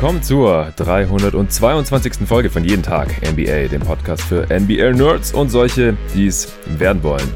willkommen zur 322. Folge von Jeden Tag NBA, dem Podcast für NBA-Nerds und solche, die es werden wollen.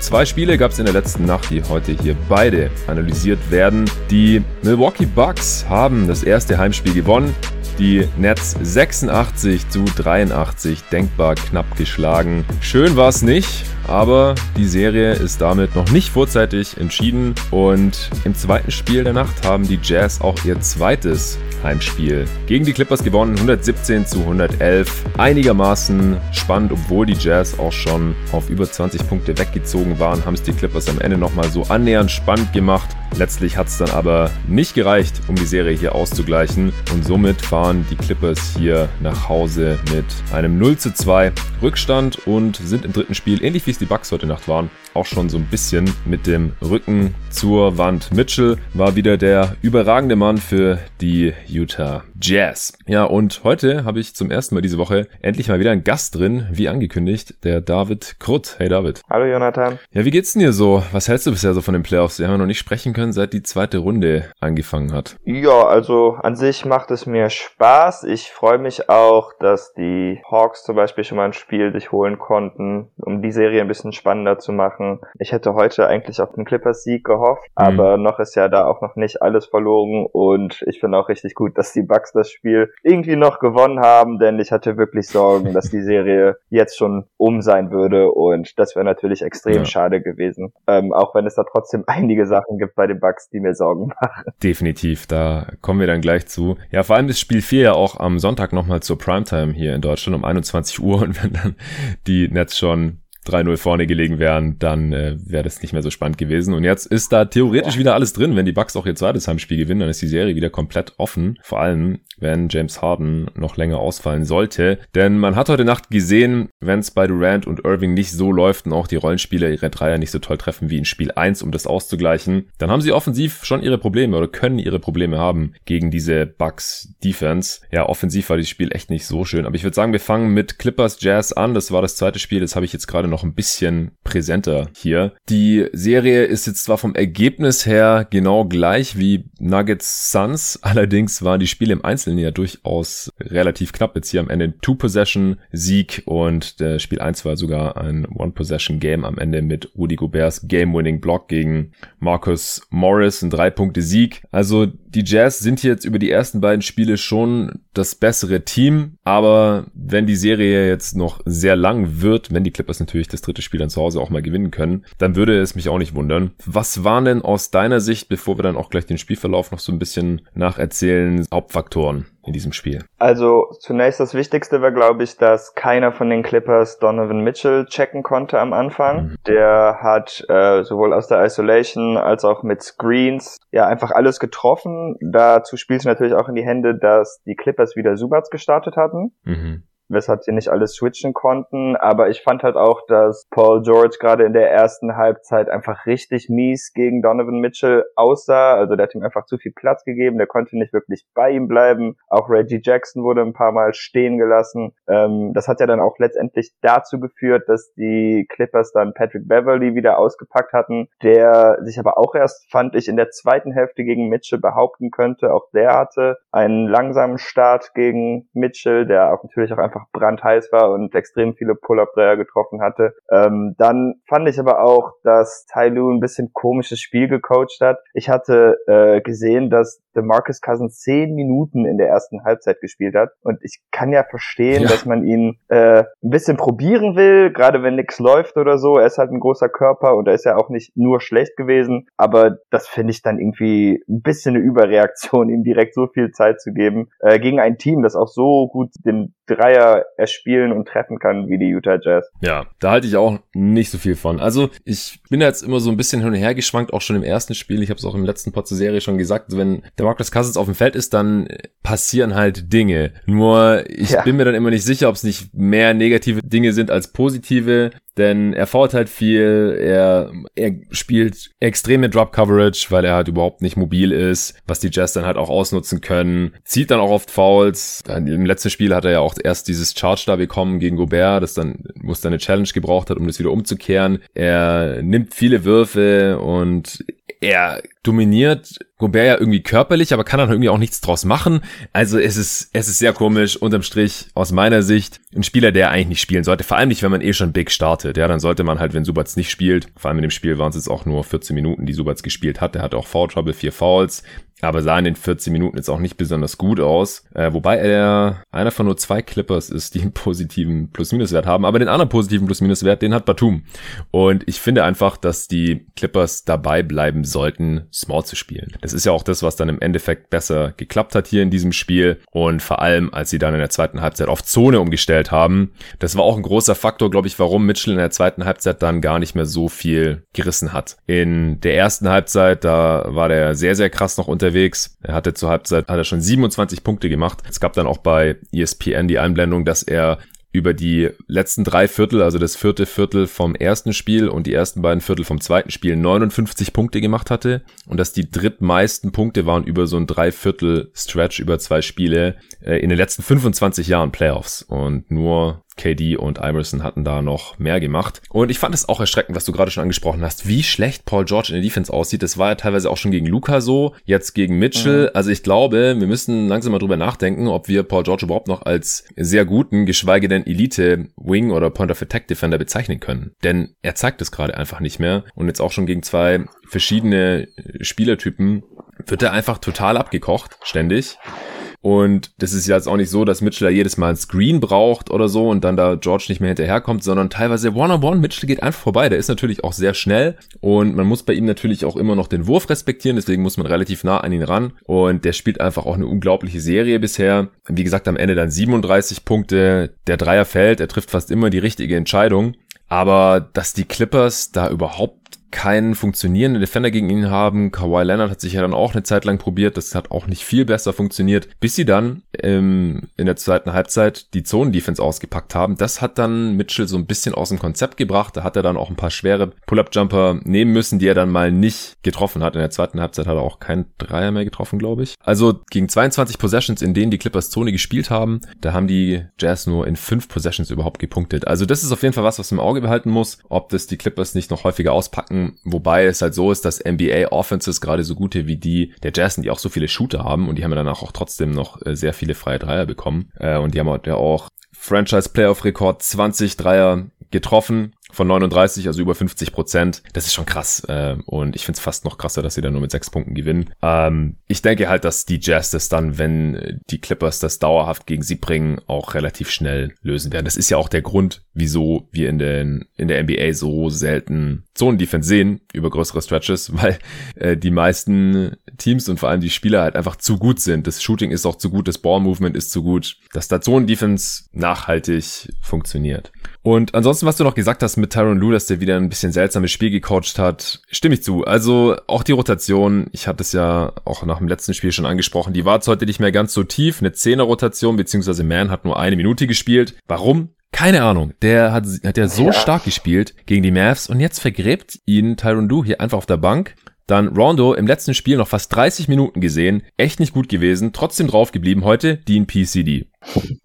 Zwei Spiele gab es in der letzten Nacht, die heute hier beide analysiert werden. Die Milwaukee Bucks haben das erste Heimspiel gewonnen. Die Nets 86 zu 83 denkbar knapp geschlagen. Schön war es nicht, aber die Serie ist damit noch nicht vorzeitig entschieden und im zweiten Spiel der Nacht haben die Jazz auch ihr zweites Heimspiel gegen die Clippers gewonnen, 117 zu 111. Einigermaßen spannend, obwohl die Jazz auch schon auf über 20 Punkte weggezogen waren, haben es die Clippers am Ende nochmal so annähernd spannend gemacht. Letztlich hat es dann aber nicht gereicht, um die Serie hier auszugleichen. Und somit fahren die Clippers hier nach Hause mit einem 0 zu 2 Rückstand und sind im dritten Spiel, ähnlich wie es die Bucks heute Nacht waren, auch schon so ein bisschen mit dem Rücken zur Wand. Mitchell war wieder der überragende Mann für die Utah Jazz. Ja, und heute habe ich zum ersten Mal diese Woche endlich mal wieder einen Gast drin, wie angekündigt, der David Krutt. Hey David. Hallo Jonathan. Ja, wie geht's denn dir so? Was hältst du bisher so von den Playoffs? Wir haben ja noch nicht sprechen können, seit die zweite Runde angefangen hat. Ja, also an sich macht es mir Spaß. Ich freue mich auch, dass die Hawks zum Beispiel schon mal ein Spiel sich holen konnten, um die Serie ein bisschen spannender zu machen. Ich hätte heute eigentlich auf den Clippers-Sieg gehofft, mhm. aber noch ist ja da auch noch nicht alles verloren und ich finde auch richtig gut, dass die Bucks das Spiel irgendwie noch gewonnen haben, denn ich hatte wirklich Sorgen, dass die Serie jetzt schon um sein würde und das wäre natürlich extrem ja. schade gewesen. Ähm, auch wenn es da trotzdem einige Sachen gibt bei den Bucks, die mir Sorgen machen. Definitiv, da kommen wir dann gleich zu. Ja, vor allem ist Spiel 4 ja auch am Sonntag nochmal zur Primetime hier in Deutschland um 21 Uhr und wenn dann die Nets schon 3-0 vorne gelegen wären, dann äh, wäre das nicht mehr so spannend gewesen. Und jetzt ist da theoretisch ja. wieder alles drin. Wenn die Bucks auch ihr zweites Heimspiel gewinnen, dann ist die Serie wieder komplett offen. Vor allem, wenn James Harden noch länger ausfallen sollte. Denn man hat heute Nacht gesehen, wenn es bei Durant und Irving nicht so läuft und auch die Rollenspieler ihre Dreier nicht so toll treffen wie in Spiel 1, um das auszugleichen, dann haben sie offensiv schon ihre Probleme oder können ihre Probleme haben gegen diese Bucks Defense. Ja, offensiv war das Spiel echt nicht so schön. Aber ich würde sagen, wir fangen mit Clippers Jazz an. Das war das zweite Spiel. Das habe ich jetzt gerade noch noch ein bisschen präsenter hier. Die Serie ist jetzt zwar vom Ergebnis her genau gleich wie Nuggets Suns, allerdings waren die Spiele im Einzelnen ja durchaus relativ knapp. Jetzt hier am Ende ein Two-Possession-Sieg und der Spiel 1 war sogar ein One-Possession-Game am Ende mit Rudy Goberts Game-Winning-Block gegen Marcus Morris, ein Drei-Punkte-Sieg. Also die Jazz sind jetzt über die ersten beiden Spiele schon das bessere Team, aber wenn die Serie jetzt noch sehr lang wird, wenn die Clippers natürlich das dritte Spiel dann zu Hause auch mal gewinnen können, dann würde es mich auch nicht wundern. Was waren denn aus deiner Sicht, bevor wir dann auch gleich den Spielverlauf noch so ein bisschen nacherzählen, Hauptfaktoren? in diesem Spiel? Also zunächst das Wichtigste war, glaube ich, dass keiner von den Clippers Donovan Mitchell checken konnte am Anfang. Mhm. Der hat äh, sowohl aus der Isolation als auch mit Screens ja einfach alles getroffen. Dazu spielt es natürlich auch in die Hände, dass die Clippers wieder Subats gestartet hatten. Mhm weshalb sie nicht alles switchen konnten. Aber ich fand halt auch, dass Paul George gerade in der ersten Halbzeit einfach richtig mies gegen Donovan Mitchell aussah. Also der hat ihm einfach zu viel Platz gegeben, der konnte nicht wirklich bei ihm bleiben. Auch Reggie Jackson wurde ein paar Mal stehen gelassen. Ähm, das hat ja dann auch letztendlich dazu geführt, dass die Clippers dann Patrick Beverly wieder ausgepackt hatten, der sich aber auch erst, fand ich, in der zweiten Hälfte gegen Mitchell behaupten könnte. Auch der hatte einen langsamen Start gegen Mitchell, der auch natürlich auch einfach einfach brandheiß war und extrem viele Pull-Up-Dreier getroffen hatte. Ähm, dann fand ich aber auch, dass Ty Lue ein bisschen komisches Spiel gecoacht hat. Ich hatte äh, gesehen, dass Marcus Cousins zehn Minuten in der ersten Halbzeit gespielt hat. Und ich kann ja verstehen, ja. dass man ihn äh, ein bisschen probieren will, gerade wenn nichts läuft oder so. Er ist halt ein großer Körper und er ist ja auch nicht nur schlecht gewesen. Aber das finde ich dann irgendwie ein bisschen eine Überreaktion, ihm direkt so viel Zeit zu geben. Äh, gegen ein Team, das auch so gut den Dreier erspielen und treffen kann wie die Utah Jazz. Ja, da halte ich auch nicht so viel von. Also ich bin jetzt immer so ein bisschen hin und her geschwankt, auch schon im ersten Spiel. Ich habe es auch im letzten Pod zur Serie schon gesagt, wenn der Marcus Cousins auf dem Feld ist, dann passieren halt Dinge. Nur ich ja. bin mir dann immer nicht sicher, ob es nicht mehr negative Dinge sind als positive. Denn er fault halt viel, er, er spielt extreme Drop Coverage, weil er halt überhaupt nicht mobil ist, was die Jazz dann halt auch ausnutzen können. Zieht dann auch oft Fouls. Im letzten Spiel hat er ja auch erst dieses Charge da bekommen gegen Gobert, das dann, muss dann eine Challenge gebraucht hat, um das wieder umzukehren. Er nimmt viele Würfe und er dominiert Gobert ja irgendwie körperlich, aber kann dann irgendwie auch nichts draus machen. Also es ist, es ist sehr komisch, unterm Strich aus meiner Sicht ein Spieler, der eigentlich nicht spielen sollte. Vor allem nicht, wenn man eh schon Big startet. Ja, dann sollte man halt, wenn Subats nicht spielt, vor allem in dem Spiel waren es jetzt auch nur 14 Minuten, die Subats gespielt hat. Der hatte auch Foul Trouble, vier Fouls aber sah in den 14 Minuten jetzt auch nicht besonders gut aus. Äh, wobei er einer von nur zwei Clippers ist, die einen positiven Plus-Minus-Wert haben. Aber den anderen positiven Plus-Minus-Wert, den hat Batum. Und ich finde einfach, dass die Clippers dabei bleiben sollten, Small zu spielen. Das ist ja auch das, was dann im Endeffekt besser geklappt hat hier in diesem Spiel. Und vor allem, als sie dann in der zweiten Halbzeit auf Zone umgestellt haben. Das war auch ein großer Faktor, glaube ich, warum Mitchell in der zweiten Halbzeit dann gar nicht mehr so viel gerissen hat. In der ersten Halbzeit, da war der sehr, sehr krass noch unter unterwegs. Er hatte zur Halbzeit hat er schon 27 Punkte gemacht. Es gab dann auch bei ESPN die Einblendung, dass er über die letzten drei Viertel, also das vierte Viertel vom ersten Spiel und die ersten beiden Viertel vom zweiten Spiel 59 Punkte gemacht hatte und dass die drittmeisten Punkte waren über so ein Dreiviertel Stretch über zwei Spiele äh, in den letzten 25 Jahren Playoffs und nur KD und Iverson hatten da noch mehr gemacht. Und ich fand es auch erschreckend, was du gerade schon angesprochen hast, wie schlecht Paul George in der Defense aussieht. Das war ja teilweise auch schon gegen Luca so, jetzt gegen Mitchell. Mhm. Also ich glaube, wir müssen langsam mal drüber nachdenken, ob wir Paul George überhaupt noch als sehr guten, geschweige denn Elite Wing oder Point of Attack Defender bezeichnen können. Denn er zeigt es gerade einfach nicht mehr. Und jetzt auch schon gegen zwei verschiedene Spielertypen wird er einfach total abgekocht, ständig. Und das ist jetzt auch nicht so, dass Mitchell da jedes Mal ein Screen braucht oder so und dann da George nicht mehr hinterherkommt, sondern teilweise One-on-One. Mitchell geht einfach vorbei. Der ist natürlich auch sehr schnell und man muss bei ihm natürlich auch immer noch den Wurf respektieren. Deswegen muss man relativ nah an ihn ran. Und der spielt einfach auch eine unglaubliche Serie bisher. Wie gesagt, am Ende dann 37 Punkte. Der Dreier fällt. Er trifft fast immer die richtige Entscheidung. Aber dass die Clippers da überhaupt keinen funktionierenden Defender gegen ihn haben. Kawhi Leonard hat sich ja dann auch eine Zeit lang probiert. Das hat auch nicht viel besser funktioniert, bis sie dann ähm, in der zweiten Halbzeit die Zonen-Defense ausgepackt haben. Das hat dann Mitchell so ein bisschen aus dem Konzept gebracht. Da hat er dann auch ein paar schwere Pull-Up-Jumper nehmen müssen, die er dann mal nicht getroffen hat. In der zweiten Halbzeit hat er auch keinen Dreier mehr getroffen, glaube ich. Also gegen 22 Possessions, in denen die Clippers Zone gespielt haben, da haben die Jazz nur in fünf Possessions überhaupt gepunktet. Also das ist auf jeden Fall was, was man im Auge behalten muss, ob das die Clippers nicht noch häufiger auspacken packen, wobei es halt so ist, dass NBA Offenses gerade so gute wie die der Jazz die auch so viele Shooter haben und die haben ja danach auch trotzdem noch äh, sehr viele freie Dreier bekommen. Äh, und die haben ja auch Franchise Playoff Rekord 20 Dreier getroffen von 39, also über 50 Prozent. Das ist schon krass. Äh, und ich finde es fast noch krasser, dass sie dann nur mit sechs Punkten gewinnen. Ähm, ich denke halt, dass die Jazz das dann, wenn die Clippers das dauerhaft gegen sie bringen, auch relativ schnell lösen werden. Das ist ja auch der Grund, wieso wir in, den, in der NBA so selten Zonen-Defense sehen über größere Stretches, weil äh, die meisten Teams und vor allem die Spieler halt einfach zu gut sind. Das Shooting ist auch zu gut, das Ball-Movement ist zu gut, dass da Zonen-Defense nachhaltig funktioniert. Und ansonsten, was du noch gesagt hast mit Tyron Lue, dass der wieder ein bisschen seltsames Spiel gecoacht hat, stimme ich zu. Also auch die Rotation, ich hatte es ja auch nach dem letzten Spiel schon angesprochen, die war jetzt heute nicht mehr ganz so tief. Eine Zehner-Rotation, beziehungsweise Man hat nur eine Minute gespielt. Warum? Keine Ahnung. Der hat, hat ja so ja. stark gespielt gegen die Mavs und jetzt vergräbt ihn Tyron Lue hier einfach auf der Bank. Dann Rondo im letzten Spiel noch fast 30 Minuten gesehen, echt nicht gut gewesen, trotzdem drauf geblieben, heute Dean PCD.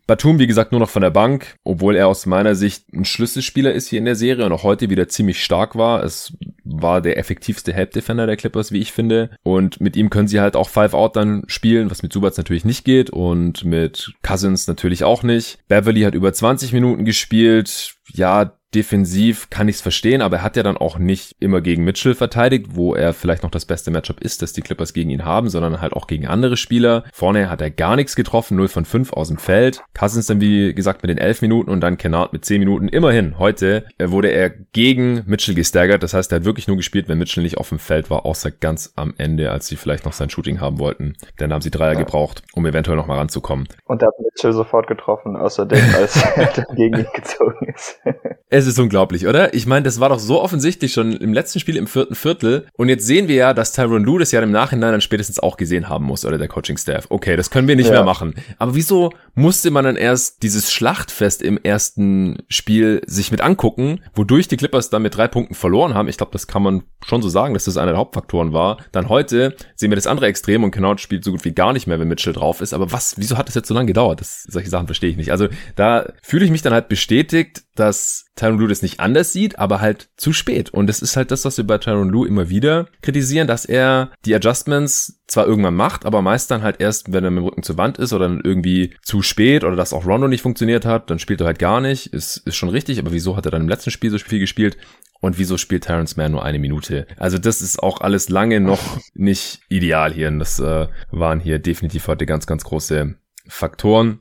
Batum, wie gesagt, nur noch von der Bank, obwohl er aus meiner Sicht ein Schlüsselspieler ist hier in der Serie und auch heute wieder ziemlich stark war. Es war der effektivste Help Defender der Clippers, wie ich finde. Und mit ihm können sie halt auch Five Out dann spielen, was mit Subats natürlich nicht geht und mit Cousins natürlich auch nicht. Beverly hat über 20 Minuten gespielt. Ja, defensiv kann ich es verstehen, aber er hat ja dann auch nicht immer gegen Mitchell verteidigt, wo er vielleicht noch das beste Matchup ist, dass die Clippers gegen ihn haben, sondern halt auch gegen andere Spieler. Vorne hat er gar nichts getroffen, 0 von 5 aus dem Feld. Cousins dann wie gesagt mit den 11 Minuten und dann Kennard mit 10 Minuten. Immerhin, heute äh, wurde er gegen Mitchell gestaggert, das heißt, er hat wirklich nur gespielt, wenn Mitchell nicht auf dem Feld war, außer ganz am Ende, als sie vielleicht noch sein Shooting haben wollten. Dann haben sie Dreier ja. gebraucht, um eventuell noch mal ranzukommen. Und da hat Mitchell sofort getroffen, außerdem, als er gegen ihn gezogen ist. Es ist unglaublich, oder? Ich meine, das war doch so offensichtlich schon im letzten Spiel im vierten Viertel. Und jetzt sehen wir ja, dass Tyron Lue das ja im Nachhinein dann spätestens auch gesehen haben muss, oder der Coaching-Staff. Okay, das können wir nicht ja. mehr machen. Aber wieso musste man dann erst dieses Schlachtfest im ersten Spiel sich mit angucken, wodurch die Clippers dann mit drei Punkten verloren haben? Ich glaube, das kann man schon so sagen, dass das einer der Hauptfaktoren war. Dann heute sehen wir das andere Extrem und Kennard spielt so gut wie gar nicht mehr, wenn Mitchell drauf ist. Aber was, wieso hat das jetzt so lange gedauert? Das, solche Sachen verstehe ich nicht. Also da fühle ich mich dann halt bestätigt, dass Tyron Lue das nicht anders sieht, aber halt zu spät. Und das ist halt das, was wir bei Tyron Lue immer wieder kritisieren, dass er die Adjustments zwar irgendwann macht, aber meist dann halt erst, wenn er mit dem Rücken zur Wand ist oder dann irgendwie zu spät oder dass auch Rondo nicht funktioniert hat, dann spielt er halt gar nicht. Ist, ist schon richtig, aber wieso hat er dann im letzten Spiel so viel gespielt? Und wieso spielt Terrence Mann nur eine Minute? Also das ist auch alles lange noch nicht ideal hier. Und das äh, waren hier definitiv heute ganz, ganz große Faktoren.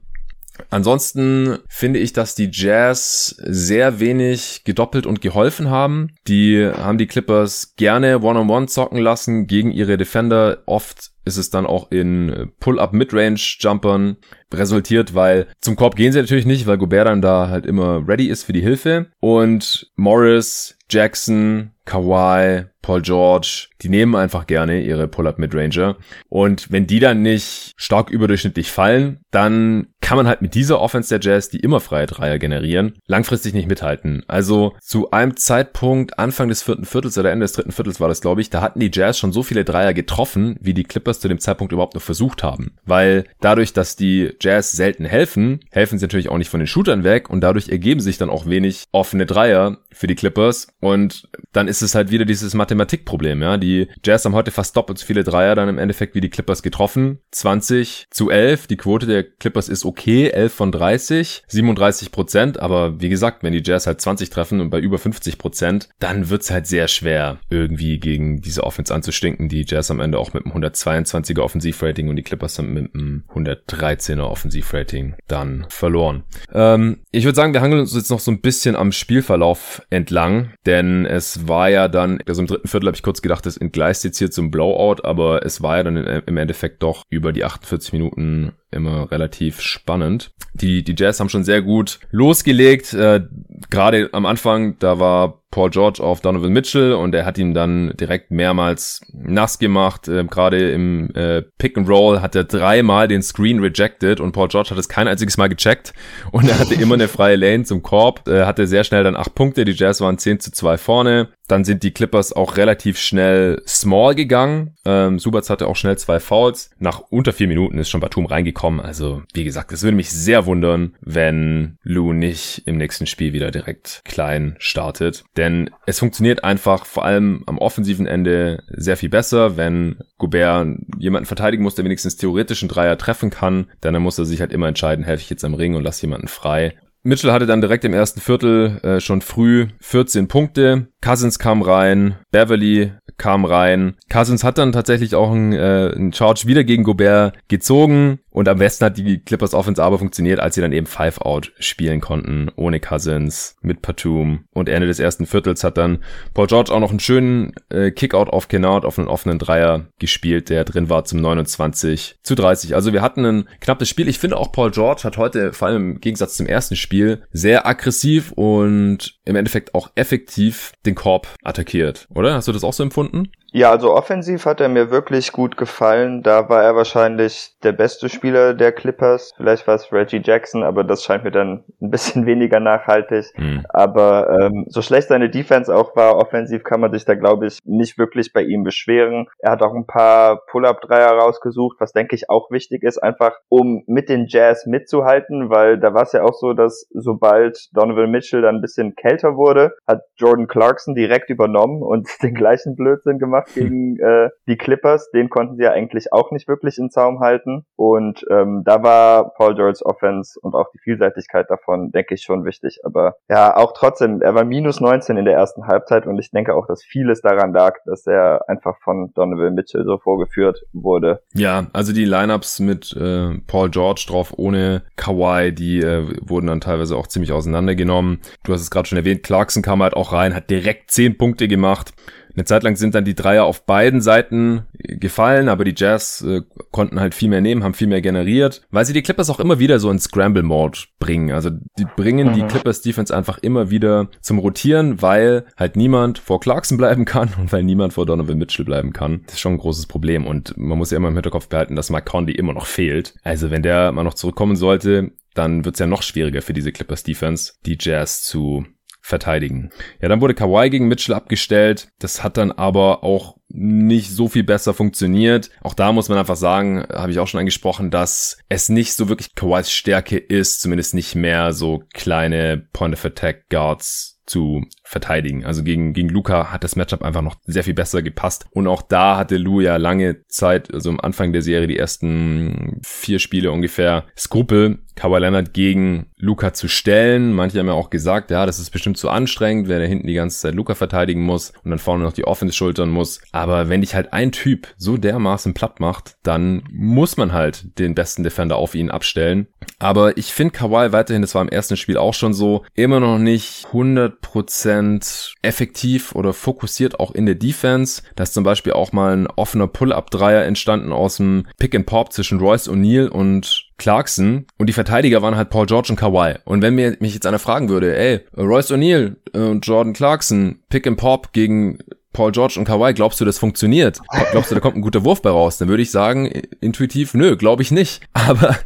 Ansonsten finde ich, dass die Jazz sehr wenig gedoppelt und geholfen haben. Die haben die Clippers gerne One-on-One -on -one zocken lassen gegen ihre Defender. Oft ist es dann auch in Pull-up-Midrange-Jumpern resultiert, weil zum Korb gehen sie natürlich nicht, weil Gobert dann da halt immer ready ist für die Hilfe. Und Morris, Jackson, Kawhi, Paul George, die nehmen einfach gerne ihre Pull-Up-Midranger. Und wenn die dann nicht stark überdurchschnittlich fallen, dann kann man halt mit dieser Offense der Jazz, die immer freie Dreier generieren, langfristig nicht mithalten. Also zu einem Zeitpunkt, Anfang des vierten Viertels oder Ende des dritten Viertels war das, glaube ich, da hatten die Jazz schon so viele Dreier getroffen, wie die Clippers Clippers zu dem Zeitpunkt überhaupt noch versucht haben. Weil dadurch, dass die Jazz selten helfen, helfen sie natürlich auch nicht von den Shootern weg und dadurch ergeben sich dann auch wenig offene Dreier für die Clippers und dann ist es halt wieder dieses Mathematikproblem, ja. Die Jazz haben heute fast doppelt so viele Dreier dann im Endeffekt wie die Clippers getroffen. 20 zu 11, die Quote der Clippers ist okay, 11 von 30, 37 Prozent, aber wie gesagt, wenn die Jazz halt 20 treffen und bei über 50 Prozent, dann wird es halt sehr schwer, irgendwie gegen diese Offense anzustinken, die Jazz am Ende auch mit dem 102 123er Offensivrating und die Clippers haben mit einem 113er Offensivrating dann verloren. Ähm, ich würde sagen, wir hangeln uns jetzt noch so ein bisschen am Spielverlauf entlang, denn es war ja dann, also im dritten Viertel habe ich kurz gedacht, das entgleist jetzt hier zum Blowout, aber es war ja dann im Endeffekt doch über die 48 Minuten immer relativ spannend. Die, die Jazz haben schon sehr gut losgelegt. Äh, Gerade am Anfang, da war Paul George auf Donovan Mitchell und er hat ihn dann direkt mehrmals nass gemacht. Äh, Gerade im äh, Pick and Roll hat er dreimal den Screen rejected und Paul George hat es kein einziges Mal gecheckt und er hatte immer eine freie Lane zum Korb. Äh, hatte sehr schnell dann acht Punkte. Die Jazz waren 10 zu 2 vorne. Dann sind die Clippers auch relativ schnell small gegangen. Ähm, Subats hatte auch schnell zwei Fouls. Nach unter vier Minuten ist schon Batum reingekommen. Also, wie gesagt, es würde mich sehr wundern, wenn Lou nicht im nächsten Spiel wieder direkt klein startet. Denn es funktioniert einfach vor allem am offensiven Ende sehr viel besser, wenn Gobert jemanden verteidigen muss, der wenigstens theoretischen Dreier treffen kann. Dann muss er sich halt immer entscheiden, helfe ich jetzt am Ring und lasse jemanden frei. Mitchell hatte dann direkt im ersten Viertel äh, schon früh 14 Punkte. Cousins kam rein, Beverly kam rein. Cousins hat dann tatsächlich auch einen, äh, einen Charge wieder gegen Gobert gezogen und am besten hat die Clippers Offense aber funktioniert, als sie dann eben Five-Out spielen konnten, ohne Cousins, mit Patum. Und Ende des ersten Viertels hat dann Paul George auch noch einen schönen äh, Kickout auf Kennard auf einen offenen Dreier gespielt, der drin war zum 29 zu 30. Also wir hatten ein knappes Spiel. Ich finde auch Paul George hat heute, vor allem im Gegensatz zum ersten Spiel, sehr aggressiv und im Endeffekt auch effektiv den Korb attackiert, oder? Hast du das auch so empfunden? gefunden Ja, also offensiv hat er mir wirklich gut gefallen. Da war er wahrscheinlich der beste Spieler der Clippers. Vielleicht war es Reggie Jackson, aber das scheint mir dann ein bisschen weniger nachhaltig. Mhm. Aber ähm, so schlecht seine Defense auch war, offensiv kann man sich da, glaube ich, nicht wirklich bei ihm beschweren. Er hat auch ein paar Pull-Up-Dreier rausgesucht, was denke ich auch wichtig ist, einfach um mit den Jazz mitzuhalten, weil da war es ja auch so, dass sobald Donovan Mitchell dann ein bisschen kälter wurde, hat Jordan Clarkson direkt übernommen und den gleichen Blödsinn gemacht gemacht gegen äh, die Clippers. Den konnten sie ja eigentlich auch nicht wirklich in Zaum halten. Und ähm, da war Paul George's Offense und auch die Vielseitigkeit davon, denke ich, schon wichtig. Aber ja, auch trotzdem, er war minus 19 in der ersten Halbzeit und ich denke auch, dass vieles daran lag, dass er einfach von Donovan Mitchell so vorgeführt wurde. Ja, also die Lineups mit äh, Paul George drauf ohne Kawhi, die äh, wurden dann teilweise auch ziemlich auseinandergenommen. Du hast es gerade schon erwähnt, Clarkson kam halt auch rein, hat direkt 10 Punkte gemacht. Eine Zeit lang sind dann die Dreier auf beiden Seiten gefallen, aber die Jazz äh, konnten halt viel mehr nehmen, haben viel mehr generiert, weil sie die Clippers auch immer wieder so in Scramble-Mode bringen. Also die bringen mhm. die Clippers-Defense einfach immer wieder zum Rotieren, weil halt niemand vor Clarkson bleiben kann und weil niemand vor Donovan Mitchell bleiben kann. Das ist schon ein großes Problem und man muss ja immer im Hinterkopf behalten, dass Mike Conley immer noch fehlt. Also wenn der mal noch zurückkommen sollte, dann wird es ja noch schwieriger für diese Clippers-Defense, die Jazz zu verteidigen. Ja, dann wurde Kawhi gegen Mitchell abgestellt. Das hat dann aber auch nicht so viel besser funktioniert. Auch da muss man einfach sagen, habe ich auch schon angesprochen, dass es nicht so wirklich Kawhis Stärke ist, zumindest nicht mehr so kleine Point of Attack Guards zu verteidigen. Also gegen, gegen Luca hat das Matchup einfach noch sehr viel besser gepasst. Und auch da hatte Lu ja lange Zeit, also am Anfang der Serie, die ersten vier Spiele ungefähr, Skrupel, Kawhi Leonard gegen Luca zu stellen. Manche haben ja auch gesagt, ja, das ist bestimmt zu anstrengend, wenn er hinten die ganze Zeit Luca verteidigen muss und dann vorne noch die Offense schultern muss. Aber wenn dich halt ein Typ so dermaßen platt macht, dann muss man halt den besten Defender auf ihn abstellen. Aber ich finde Kawhi weiterhin, das war im ersten Spiel auch schon so, immer noch nicht 100% effektiv oder fokussiert auch in der Defense. Da ist zum Beispiel auch mal ein offener Pull-Up-Dreier entstanden aus dem Pick and Pop zwischen Royce O'Neal und Clarkson und die Verteidiger waren halt Paul George und Kawhi. Und wenn mir mich jetzt einer fragen würde, ey, Royce O'Neal und Jordan Clarkson, Pick and Pop gegen Paul George und Kawhi, glaubst du, das funktioniert? Glaubst du, da kommt ein guter Wurf bei raus? Dann würde ich sagen, intuitiv, nö, glaube ich nicht. Aber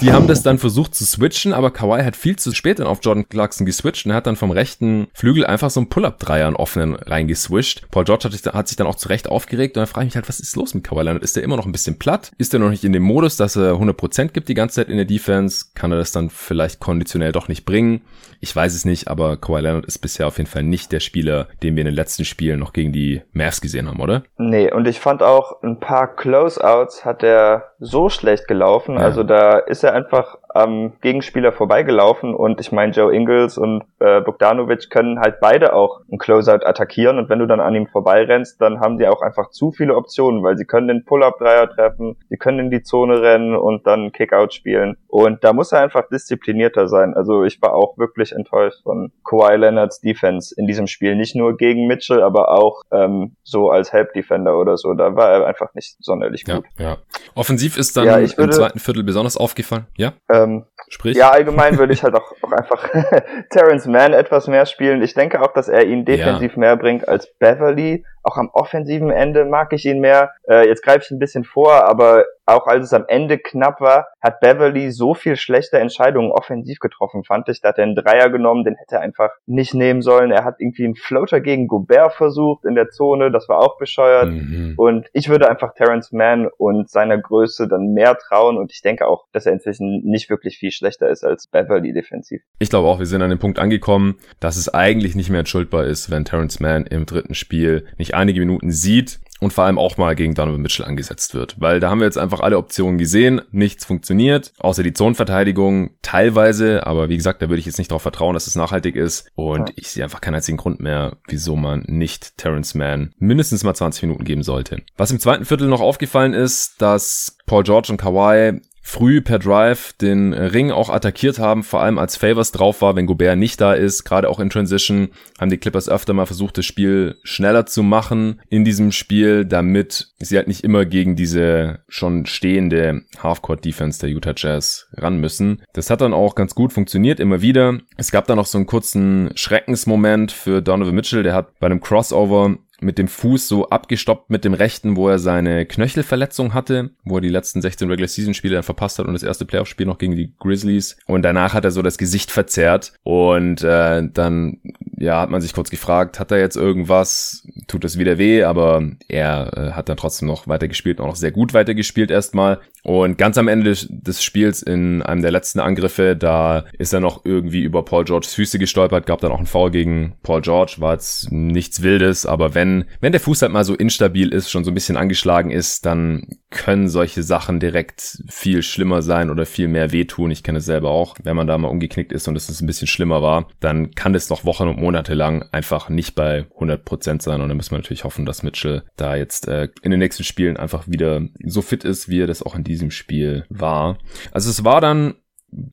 die haben das dann versucht zu switchen, aber Kawhi hat viel zu spät dann auf Jordan Clarkson geswitcht und hat dann vom rechten Flügel einfach so einen Pull-Up-Dreier einen offenen reingeswischt. Paul George hat sich, hat sich dann auch zurecht aufgeregt und dann frage ich mich halt, was ist los mit Kawhi Leonard? Ist der immer noch ein bisschen platt? Ist er noch nicht in dem Modus, dass er 100% gibt die ganze Zeit in der Defense? Kann er das dann vielleicht konditionell doch nicht bringen? Ich weiß es nicht, aber Kawhi Leonard ist bisher auf jeden Fall nicht der Spieler, den wir in den letzten Spielen noch gegen die Mavs gesehen haben, oder? Nee, und ich fand auch ein paar Closeouts hat er so schlecht gelaufen. Ja. Also da ist er einfach am Gegenspieler vorbeigelaufen und ich meine, Joe Ingles und äh, Bogdanovic können halt beide auch ein Closeout attackieren und wenn du dann an ihm vorbeirennst, dann haben die auch einfach zu viele Optionen, weil sie können den Pull-Up-Dreier treffen, sie können in die Zone rennen und dann Kickout spielen und da muss er einfach disziplinierter sein. Also ich war auch wirklich enttäuscht von Kawhi Leonards Defense in diesem Spiel, nicht nur gegen Mitchell, aber auch ähm, so als Help-Defender oder so, da war er einfach nicht sonderlich gut. Ja, ja. Offensiv ist dann ja, würde, im zweiten Viertel besonders aufgefallen, ja? Ähm, Sprich? Ja, allgemein würde ich halt auch, auch einfach Terrence Mann etwas mehr spielen. Ich denke auch, dass er ihn defensiv ja. mehr bringt als Beverly. Auch am offensiven Ende mag ich ihn mehr. Äh, jetzt greife ich ein bisschen vor, aber auch als es am Ende knapp war, hat Beverly so viel schlechte Entscheidungen offensiv getroffen, fand ich. Da hat er einen Dreier genommen, den hätte er einfach nicht nehmen sollen. Er hat irgendwie einen Floater gegen Gobert versucht in der Zone, das war auch bescheuert. Mhm. Und ich würde einfach Terrence Mann und seiner Größe dann mehr trauen und ich denke auch, dass er inzwischen nicht wirklich viel schlechter ist als Beverly defensiv. Ich glaube auch, wir sind an dem Punkt angekommen, dass es eigentlich nicht mehr entschuldbar ist, wenn Terrence Mann im dritten Spiel nicht einige Minuten sieht und vor allem auch mal gegen Donovan Mitchell angesetzt wird. Weil da haben wir jetzt einfach alle Optionen gesehen, nichts funktioniert, außer die Zonenverteidigung teilweise, aber wie gesagt, da würde ich jetzt nicht darauf vertrauen, dass es nachhaltig ist und ja. ich sehe einfach keinen einzigen Grund mehr, wieso man nicht Terrence Mann mindestens mal 20 Minuten geben sollte. Was im zweiten Viertel noch aufgefallen ist, dass Paul George und Kawhi früh per Drive den Ring auch attackiert haben, vor allem als Favors drauf war, wenn Gobert nicht da ist. Gerade auch in Transition haben die Clippers öfter mal versucht, das Spiel schneller zu machen in diesem Spiel, damit sie halt nicht immer gegen diese schon stehende Halfcourt-Defense der Utah Jazz ran müssen. Das hat dann auch ganz gut funktioniert, immer wieder. Es gab dann noch so einen kurzen Schreckensmoment für Donovan Mitchell, der hat bei einem Crossover mit dem Fuß so abgestoppt mit dem rechten, wo er seine Knöchelverletzung hatte, wo er die letzten 16 Regular Season Spiele dann verpasst hat und das erste Playoff Spiel noch gegen die Grizzlies. Und danach hat er so das Gesicht verzerrt. Und äh, dann ja, hat man sich kurz gefragt, hat er jetzt irgendwas, tut es wieder weh, aber er äh, hat dann trotzdem noch weitergespielt, auch noch sehr gut weitergespielt erstmal. Und ganz am Ende des Spiels in einem der letzten Angriffe, da ist er noch irgendwie über Paul Georges Füße gestolpert, gab dann auch einen Foul gegen Paul George, war jetzt nichts Wildes, aber wenn, wenn der Fuß halt mal so instabil ist, schon so ein bisschen angeschlagen ist, dann können solche Sachen direkt viel schlimmer sein oder viel mehr wehtun. Ich kenne es selber auch. Wenn man da mal umgeknickt ist und es ein bisschen schlimmer war, dann kann es noch Wochen und Monate lang einfach nicht bei 100 Prozent sein. Und dann müssen wir natürlich hoffen, dass Mitchell da jetzt äh, in den nächsten Spielen einfach wieder so fit ist, wie er das auch in diesem Spiel war. Also es war dann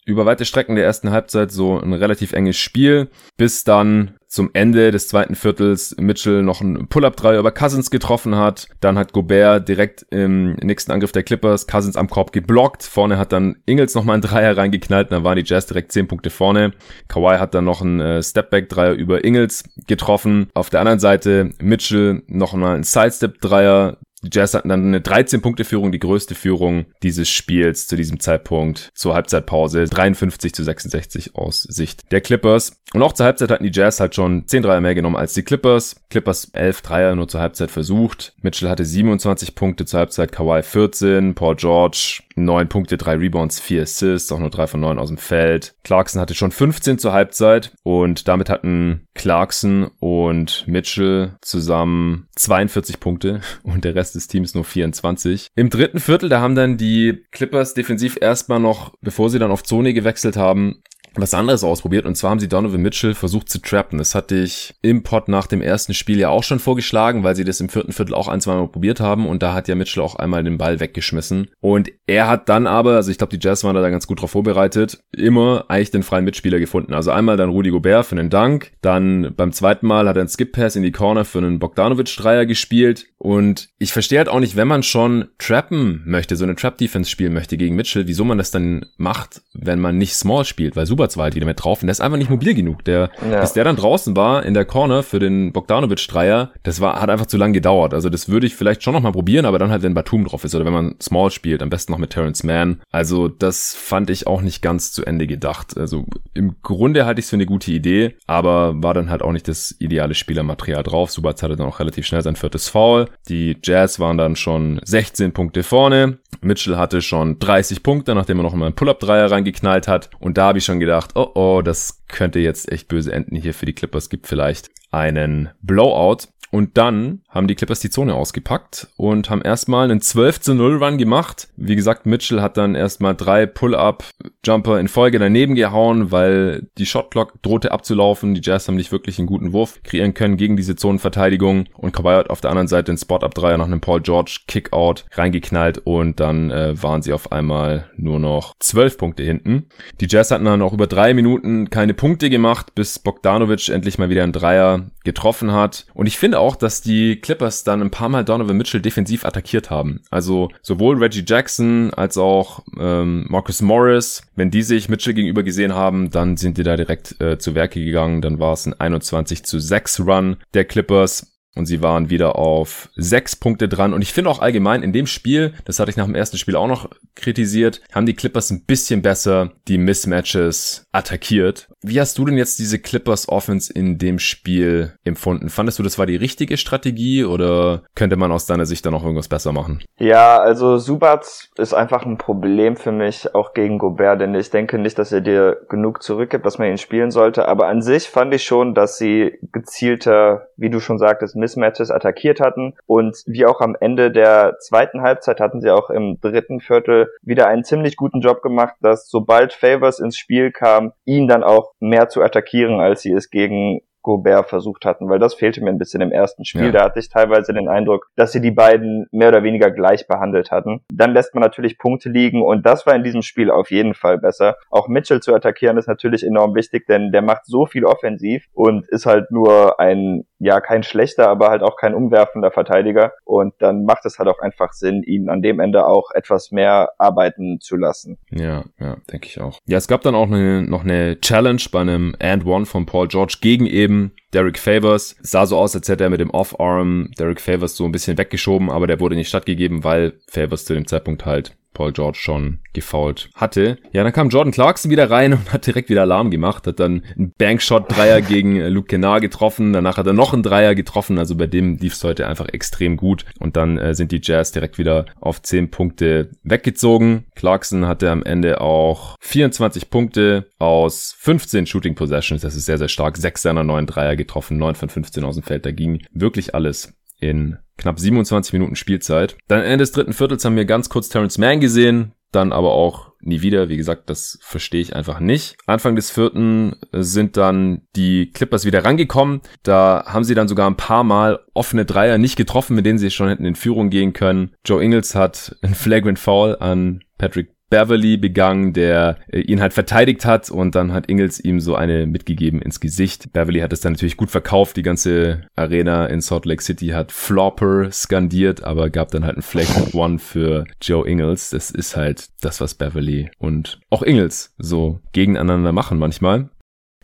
über weite Strecken der ersten Halbzeit so ein relativ enges Spiel, bis dann zum Ende des zweiten Viertels Mitchell noch einen Pull-Up-3 über Cousins getroffen hat. Dann hat Gobert direkt im nächsten Angriff der Clippers Cousins am Korb geblockt. Vorne hat dann Ingles nochmal einen Dreier reingeknallt. Dann waren die Jazz direkt 10 Punkte vorne. Kawhi hat dann noch einen äh, Stepback-Dreier über Ingles getroffen. Auf der anderen Seite Mitchell noch mal einen Sidestep-Dreier Die Jazz hatten dann eine 13-Punkte-Führung, die größte Führung dieses Spiels zu diesem Zeitpunkt zur Halbzeitpause. 53 zu 66 aus Sicht der Clippers. Und auch zur Halbzeit hatten die Jazz halt schon 10 Dreier mehr genommen als die Clippers. Clippers 11 Dreier nur zur Halbzeit versucht. Mitchell hatte 27 Punkte zur Halbzeit, Kawhi 14, Paul George 9 Punkte, 3 Rebounds, 4 Assists, auch nur 3 von 9 aus dem Feld. Clarkson hatte schon 15 zur Halbzeit und damit hatten Clarkson und Mitchell zusammen 42 Punkte und der Rest des Teams nur 24. Im dritten Viertel, da haben dann die Clippers defensiv erstmal noch, bevor sie dann auf Zone gewechselt haben, was anderes ausprobiert. Und zwar haben sie Donovan Mitchell versucht zu trappen. Das hatte ich im Pod nach dem ersten Spiel ja auch schon vorgeschlagen, weil sie das im vierten Viertel auch ein, zwei Mal probiert haben. Und da hat ja Mitchell auch einmal den Ball weggeschmissen. Und er hat dann aber, also ich glaube die Jazz waren da ganz gut drauf vorbereitet, immer eigentlich den freien Mitspieler gefunden. Also einmal dann Rudy Gobert für einen Dank, dann beim zweiten Mal hat er einen Skip Pass in die Corner für einen Bogdanovic Dreier gespielt. Und ich verstehe halt auch nicht, wenn man schon trappen möchte, so eine Trap Defense spielen möchte gegen Mitchell, wieso man das dann macht, wenn man nicht Small spielt, weil super Halt wieder mit drauf und der ist einfach nicht mobil genug. Der, ja. bis der dann draußen war in der Corner für den Bogdanovic-Dreier, das war, hat einfach zu lang gedauert. Also das würde ich vielleicht schon nochmal probieren, aber dann halt, wenn Batum drauf ist oder wenn man Small spielt, am besten noch mit Terrence Mann. Also das fand ich auch nicht ganz zu Ende gedacht. Also im Grunde halte ich es für eine gute Idee, aber war dann halt auch nicht das ideale Spielermaterial drauf. Subat hatte dann auch relativ schnell sein viertes Foul. Die Jazz waren dann schon 16 Punkte vorne. Mitchell hatte schon 30 Punkte, nachdem er noch mal einen Pull-Up-Dreier reingeknallt hat. Und da habe ich schon gedacht, oh oh, das könnte jetzt echt böse enden hier für die Clippers. Gibt vielleicht einen Blowout. Und dann haben die Clippers die Zone ausgepackt und haben erstmal einen 12 zu 0 Run gemacht. Wie gesagt, Mitchell hat dann erstmal drei Pull-Up-Jumper in Folge daneben gehauen, weil die Shotclock drohte abzulaufen. Die Jazz haben nicht wirklich einen guten Wurf kreieren können gegen diese Zonenverteidigung. Und Kawhi hat auf der anderen Seite den Spot-Up-Dreier nach einem Paul George Kickout reingeknallt und dann äh, waren sie auf einmal nur noch 12 Punkte hinten. Die Jazz hatten dann auch über drei Minuten keine Punkte gemacht, bis Bogdanovic endlich mal wieder einen Dreier getroffen hat. Und ich finde auch, dass die Clippers dann ein paar Mal Donovan Mitchell defensiv attackiert haben. Also sowohl Reggie Jackson als auch ähm, Marcus Morris, wenn die sich Mitchell gegenüber gesehen haben, dann sind die da direkt äh, zu Werke gegangen. Dann war es ein 21 zu 6 Run der Clippers. Und sie waren wieder auf sechs Punkte dran. Und ich finde auch allgemein in dem Spiel, das hatte ich nach dem ersten Spiel auch noch kritisiert, haben die Clippers ein bisschen besser die Mismatches attackiert. Wie hast du denn jetzt diese Clippers Offense in dem Spiel empfunden? Fandest du, das war die richtige Strategie oder könnte man aus deiner Sicht da noch irgendwas besser machen? Ja, also Subats ist einfach ein Problem für mich, auch gegen Gobert, denn ich denke nicht, dass er dir genug zurückgibt, dass man ihn spielen sollte. Aber an sich fand ich schon, dass sie gezielter, wie du schon sagtest, Mismatches attackiert hatten. Und wie auch am Ende der zweiten Halbzeit hatten sie auch im dritten Viertel wieder einen ziemlich guten Job gemacht, dass sobald Favors ins Spiel kam, ihn dann auch mehr zu attackieren, als sie es gegen Gobert versucht hatten, weil das fehlte mir ein bisschen im ersten Spiel. Ja. Da hatte ich teilweise den Eindruck, dass sie die beiden mehr oder weniger gleich behandelt hatten. Dann lässt man natürlich Punkte liegen und das war in diesem Spiel auf jeden Fall besser. Auch Mitchell zu attackieren ist natürlich enorm wichtig, denn der macht so viel offensiv und ist halt nur ein, ja, kein schlechter, aber halt auch kein umwerfender Verteidiger und dann macht es halt auch einfach Sinn, ihn an dem Ende auch etwas mehr arbeiten zu lassen. Ja, ja, denke ich auch. Ja, es gab dann auch eine, noch eine Challenge bei einem And One von Paul George gegen eben Derek Favors. Sah so aus, als hätte er mit dem Off-Arm Derek Favors so ein bisschen weggeschoben, aber der wurde nicht stattgegeben, weil Favors zu dem Zeitpunkt halt Paul George schon gefoult hatte. Ja, dann kam Jordan Clarkson wieder rein und hat direkt wieder Alarm gemacht, hat dann einen Bankshot-Dreier gegen äh, Luke Kennard getroffen, danach hat er noch einen Dreier getroffen, also bei dem lief es heute einfach extrem gut und dann äh, sind die Jazz direkt wieder auf 10 Punkte weggezogen. Clarkson hatte am Ende auch 24 Punkte aus 15 Shooting Possessions, das ist sehr, sehr stark, 6 seiner 9 Dreier getroffen, 9 von 15 aus dem Feld, da ging wirklich alles in knapp 27 Minuten Spielzeit. Dann Ende des dritten Viertels haben wir ganz kurz Terrence Mann gesehen, dann aber auch nie wieder. Wie gesagt, das verstehe ich einfach nicht. Anfang des vierten sind dann die Clippers wieder rangekommen. Da haben sie dann sogar ein paar Mal offene Dreier nicht getroffen, mit denen sie schon hätten in Führung gehen können. Joe Ingles hat ein Flagrant Foul an Patrick Beverly begangen, der äh, ihn halt verteidigt hat und dann hat Ingles ihm so eine mitgegeben ins Gesicht. Beverly hat es dann natürlich gut verkauft. Die ganze Arena in Salt Lake City hat Flopper skandiert, aber gab dann halt ein Flag One für Joe Ingles. Das ist halt das, was Beverly und auch Ingles so gegeneinander machen manchmal.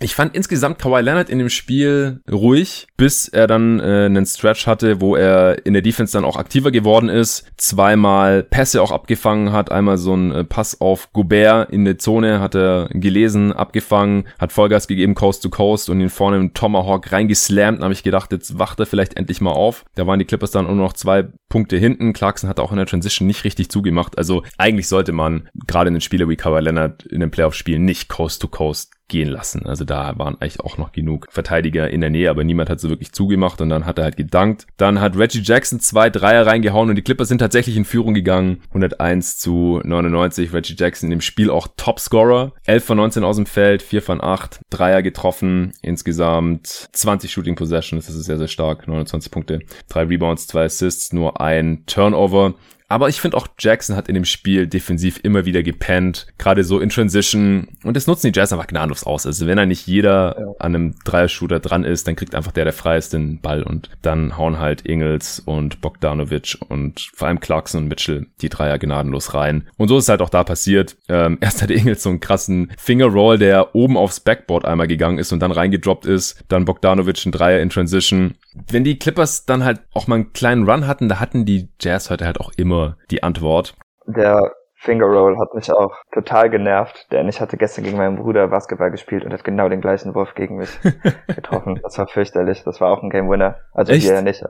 Ich fand insgesamt Kawhi Leonard in dem Spiel ruhig, bis er dann äh, einen Stretch hatte, wo er in der Defense dann auch aktiver geworden ist, zweimal Pässe auch abgefangen hat, einmal so ein äh, Pass auf Gobert in der Zone hat er gelesen, abgefangen, hat Vollgas gegeben, Coast to Coast und ihn vorne im Tomahawk reingeslammt. Habe ich gedacht, jetzt wacht er vielleicht endlich mal auf. Da waren die Clippers dann nur noch zwei Punkte hinten. Clarkson hat auch in der Transition nicht richtig zugemacht. Also eigentlich sollte man gerade einen Spieler wie Kawhi Leonard in den Playoff-Spielen nicht Coast to Coast gehen lassen. Also da waren eigentlich auch noch genug Verteidiger in der Nähe, aber niemand hat so wirklich zugemacht und dann hat er halt gedankt. Dann hat Reggie Jackson zwei Dreier reingehauen und die Clippers sind tatsächlich in Führung gegangen. 101 zu 99. Reggie Jackson in dem Spiel auch Topscorer. 11 von 19 aus dem Feld, 4 von 8, Dreier getroffen. Insgesamt 20 Shooting Possessions. Das ist sehr, sehr stark. 29 Punkte, 3 Rebounds, 2 Assists, nur ein Turnover. Aber ich finde auch Jackson hat in dem Spiel defensiv immer wieder gepennt, gerade so in Transition. Und das nutzen die Jazz einfach gnadenlos aus. Also wenn er nicht jeder ja. an einem Dreier-Shooter dran ist, dann kriegt einfach der, der frei ist, den Ball und dann hauen halt Ingels und Bogdanovic und vor allem Clarkson und Mitchell die Dreier gnadenlos rein. Und so ist es halt auch da passiert. Ähm, erst hatte Ingels so einen krassen Fingerroll, der oben aufs Backboard einmal gegangen ist und dann reingedroppt ist. Dann Bogdanovic ein Dreier in Transition. Wenn die Clippers dann halt auch mal einen kleinen Run hatten, da hatten die Jazz heute halt auch immer die Antwort. Der Finger Roll hat mich auch total genervt, denn ich hatte gestern gegen meinen Bruder Basketball gespielt und hat genau den gleichen Wurf gegen mich getroffen. Das war fürchterlich. Das war auch ein Game Winner. Also Echt? hier nicht.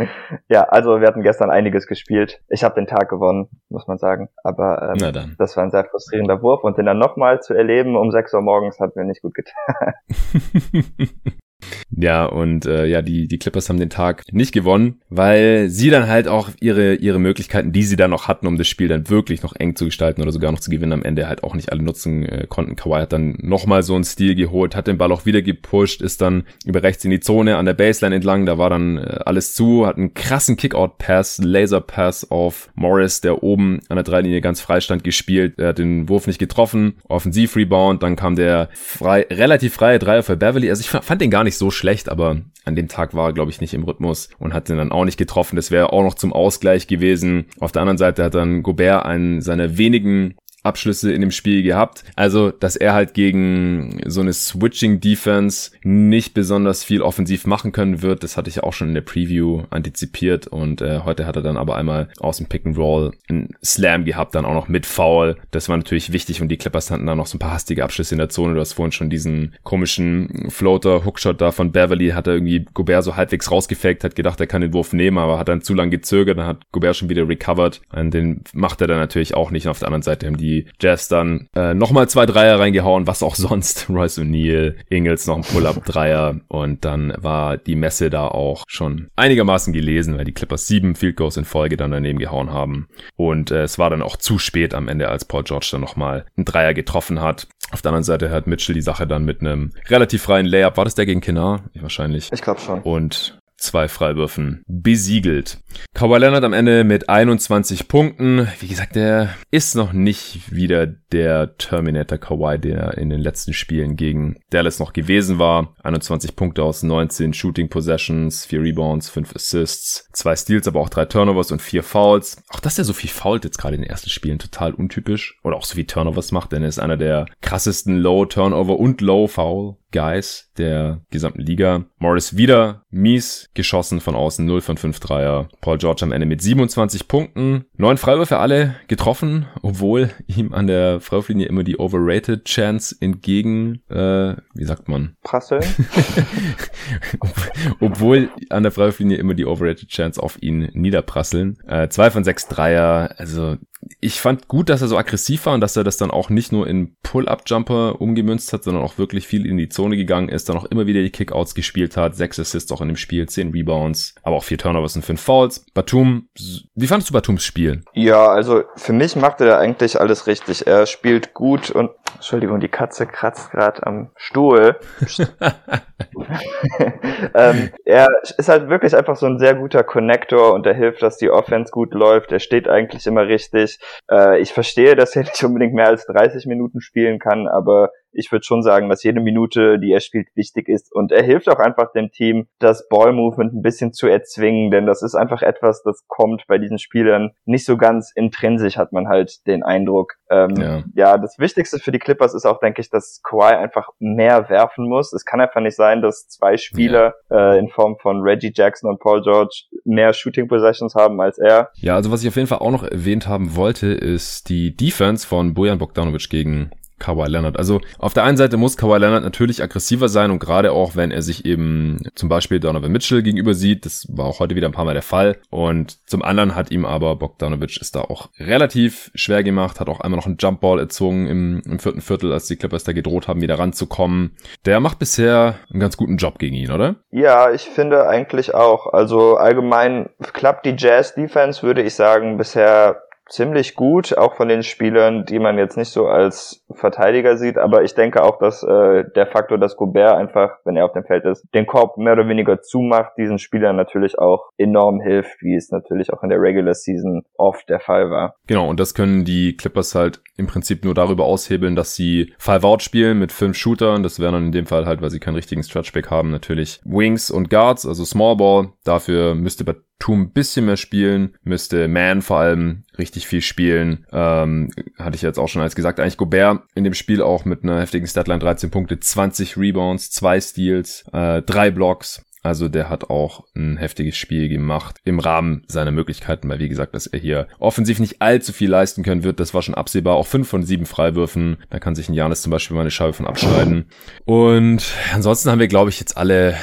ja, also wir hatten gestern einiges gespielt. Ich habe den Tag gewonnen, muss man sagen. Aber ähm, das war ein sehr frustrierender Wurf und den dann nochmal zu erleben um 6 Uhr morgens hat mir nicht gut getan. Ja, und äh, ja, die, die Clippers haben den Tag nicht gewonnen, weil sie dann halt auch ihre, ihre Möglichkeiten, die sie dann noch hatten, um das Spiel dann wirklich noch eng zu gestalten oder sogar noch zu gewinnen, am Ende halt auch nicht alle nutzen äh, konnten. Kawhi hat dann nochmal so einen Stil geholt, hat den Ball auch wieder gepusht, ist dann über rechts in die Zone an der Baseline entlang, da war dann äh, alles zu, hat einen krassen Kickout-Pass, Laser-Pass auf Morris, der oben an der Dreilinie ganz frei stand, gespielt. Er hat den Wurf nicht getroffen, Offensiv-Rebound, dann kam der frei, relativ freie Dreier für Beverly. Also ich fand den gar nicht so schlecht, aber an dem Tag war er, glaube ich, nicht im Rhythmus und hat den dann auch nicht getroffen. Das wäre auch noch zum Ausgleich gewesen. Auf der anderen Seite hat dann Gobert einen seiner wenigen Abschlüsse in dem Spiel gehabt. Also, dass er halt gegen so eine Switching Defense nicht besonders viel offensiv machen können wird, das hatte ich auch schon in der Preview antizipiert und äh, heute hat er dann aber einmal aus dem Pick and Roll einen Slam gehabt, dann auch noch mit Foul. Das war natürlich wichtig und die Clippers hatten dann noch so ein paar hastige Abschlüsse in der Zone. Du hast vorhin schon diesen komischen Floater Hookshot da von Beverly, hat er irgendwie Gobert so halbwegs rausgefaked, hat gedacht, er kann den Wurf nehmen, aber hat dann zu lange gezögert, dann hat Gobert schon wieder recovered und den macht er dann natürlich auch nicht. Und auf der anderen Seite haben die die Jazz dann äh, nochmal zwei Dreier reingehauen, was auch sonst. Royce O'Neal, Ingles noch ein Pull-Up-Dreier und dann war die Messe da auch schon einigermaßen gelesen, weil die Clippers sieben Field Goals in Folge dann daneben gehauen haben. Und äh, es war dann auch zu spät am Ende, als Paul George dann nochmal einen Dreier getroffen hat. Auf der anderen Seite hat Mitchell die Sache dann mit einem relativ freien Layup. War das der gegen Kinar? Wahrscheinlich. Ich glaube schon. Und zwei Freiwürfen besiegelt. Kawhi Leonard am Ende mit 21 Punkten. Wie gesagt, der ist noch nicht wieder der Terminator Kawhi, der in den letzten Spielen gegen Dallas noch gewesen war. 21 Punkte aus 19 Shooting Possessions, 4 Rebounds, 5 Assists, 2 Steals, aber auch 3 Turnovers und 4 Fouls. Auch dass er so viel fault jetzt gerade in den ersten Spielen, total untypisch. Oder auch so viel Turnovers macht, denn er ist einer der krassesten Low Turnover und Low Foul Guys der gesamten Liga. Morris wieder mies geschossen von außen, 0 von 5 Dreier. Paul George am Ende mit 27 Punkten. Neun Freiwürfe alle getroffen, obwohl ihm an der Freiwurflinie immer die Overrated Chance entgegen, äh, wie sagt man? Prasseln. obwohl an der Freiwurflinie immer die Overrated Chance auf ihn niederprasseln. Äh, zwei von sechs Dreier, also ich fand gut, dass er so aggressiv war und dass er das dann auch nicht nur in Pull-Up-Jumper umgemünzt hat, sondern auch wirklich viel in die Zone gegangen ist, dann auch immer wieder die Kickouts gespielt hat, sechs Assists auch in dem Spiel, zehn Rebounds, aber auch vier Turnovers und fünf Fouls. Batum, wie fandest du Batums Spiel? Ja, also für mich macht er eigentlich alles richtig. Er spielt gut und Entschuldigung, die Katze kratzt gerade am Stuhl. ähm, er ist halt wirklich einfach so ein sehr guter Connector und er hilft, dass die Offense gut läuft. Er steht eigentlich immer richtig. Äh, ich verstehe, dass er nicht unbedingt mehr als 30 Minuten spielen kann, aber ich würde schon sagen, dass jede Minute, die er spielt, wichtig ist. Und er hilft auch einfach dem Team, das Ball-Movement ein bisschen zu erzwingen, denn das ist einfach etwas, das kommt bei diesen Spielern nicht so ganz intrinsisch, hat man halt den Eindruck. Ähm, ja. ja, das Wichtigste für die Clippers ist auch, denke ich, dass Kawhi einfach mehr werfen muss. Es kann einfach nicht sein, dass zwei Spieler ja. äh, in Form von Reggie Jackson und Paul George mehr Shooting Possessions haben als er. Ja, also was ich auf jeden Fall auch noch erwähnt haben wollte, ist die Defense von Bojan Bogdanovic gegen Kawhi Leonard. Also auf der einen Seite muss Kawhi Leonard natürlich aggressiver sein und gerade auch, wenn er sich eben zum Beispiel Donovan Mitchell gegenüber sieht, das war auch heute wieder ein paar Mal der Fall. Und zum anderen hat ihm aber Bogdanovic es da auch relativ schwer gemacht, hat auch einmal noch einen Jumpball erzwungen im, im vierten Viertel, als die Clippers da gedroht haben, wieder ranzukommen. Der macht bisher einen ganz guten Job gegen ihn, oder? Ja, ich finde eigentlich auch. Also allgemein klappt die Jazz Defense, würde ich sagen, bisher ziemlich gut, auch von den Spielern, die man jetzt nicht so als Verteidiger sieht. Aber ich denke auch, dass äh, der Faktor, dass Gobert einfach, wenn er auf dem Feld ist, den Korb mehr oder weniger zumacht, diesen Spielern natürlich auch enorm hilft, wie es natürlich auch in der Regular Season oft der Fall war. Genau, und das können die Clippers halt im Prinzip nur darüber aushebeln, dass sie Five-Out spielen mit fünf Shootern. Das wären dann in dem Fall halt, weil sie keinen richtigen Stretchback haben, natürlich Wings und Guards, also Small Ball. Dafür müsste Batum ein bisschen mehr spielen, müsste Man vor allem richtig viel spielen. Ähm, hatte ich jetzt auch schon als gesagt. Eigentlich Gobert in dem Spiel auch mit einer heftigen Statline 13 Punkte, 20 Rebounds, zwei Steals, äh, drei Blocks. Also der hat auch ein heftiges Spiel gemacht im Rahmen seiner Möglichkeiten, weil wie gesagt, dass er hier offensiv nicht allzu viel leisten können wird, das war schon absehbar. Auch fünf von sieben Freiwürfen, da kann sich ein Janis zum Beispiel mal eine Scheibe von abschneiden. Und ansonsten haben wir, glaube ich, jetzt alle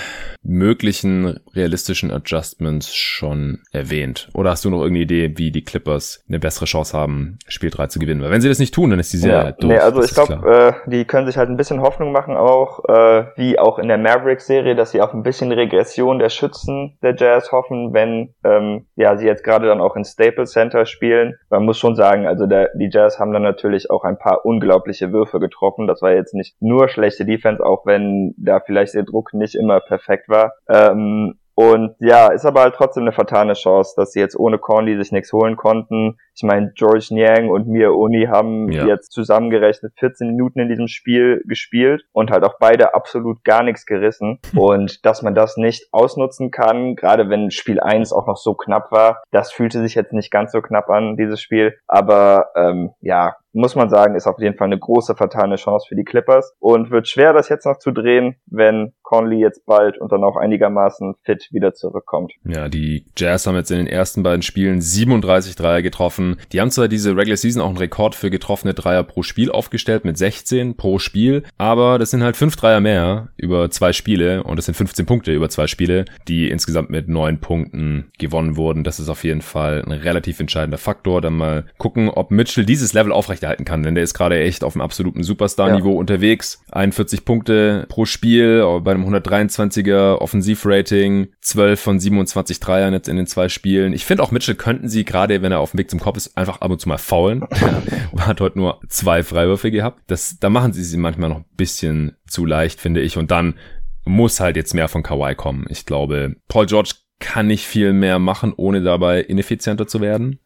möglichen realistischen Adjustments schon erwähnt? Oder hast du noch irgendeine Idee, wie die Clippers eine bessere Chance haben, Spiel 3 zu gewinnen? Weil wenn sie das nicht tun, dann ist die Serie ja, durch. Nee, also ich glaube, äh, die können sich halt ein bisschen Hoffnung machen, auch äh, wie auch in der Mavericks-Serie, dass sie auf ein bisschen Regression der Schützen der Jazz hoffen, wenn ähm, ja sie jetzt gerade dann auch in Staples Center spielen. Man muss schon sagen, also der, die Jazz haben dann natürlich auch ein paar unglaubliche Würfe getroffen. Das war jetzt nicht nur schlechte Defense, auch wenn da vielleicht der Druck nicht immer perfekt war war. Ähm, und ja, ist aber halt trotzdem eine vertane Chance, dass sie jetzt ohne Conley sich nichts holen konnten. Ich meine, George Niang und Mia Uni haben ja. jetzt zusammengerechnet 14 Minuten in diesem Spiel gespielt und halt auch beide absolut gar nichts gerissen. und dass man das nicht ausnutzen kann, gerade wenn Spiel 1 auch noch so knapp war, das fühlte sich jetzt nicht ganz so knapp an, dieses Spiel. Aber ähm, ja, muss man sagen, ist auf jeden Fall eine große vertane Chance für die Clippers und wird schwer, das jetzt noch zu drehen, wenn Conley jetzt bald und dann auch einigermaßen fit wieder zurückkommt. Ja, die Jazz haben jetzt in den ersten beiden Spielen 37 Dreier getroffen. Die haben zwar diese Regular Season auch einen Rekord für getroffene Dreier pro Spiel aufgestellt mit 16 pro Spiel, aber das sind halt fünf Dreier mehr über zwei Spiele und das sind 15 Punkte über zwei Spiele, die insgesamt mit neun Punkten gewonnen wurden. Das ist auf jeden Fall ein relativ entscheidender Faktor. Dann mal gucken, ob Mitchell dieses Level aufrecht aufrechterhalten kann, denn der ist gerade echt auf einem absoluten Superstar-Niveau ja. unterwegs. 41 Punkte pro Spiel bei einem 123er Offensivrating, 12 von 27 Dreiern jetzt in den zwei Spielen. Ich finde auch Mitchell könnten sie gerade, wenn er auf dem Weg zum Kopf ist, einfach ab und zu mal faulen. er hat heute nur zwei Freiwürfe gehabt. Das, da machen sie sie manchmal noch ein bisschen zu leicht, finde ich. Und dann muss halt jetzt mehr von Kawhi kommen. Ich glaube, Paul George kann nicht viel mehr machen, ohne dabei ineffizienter zu werden.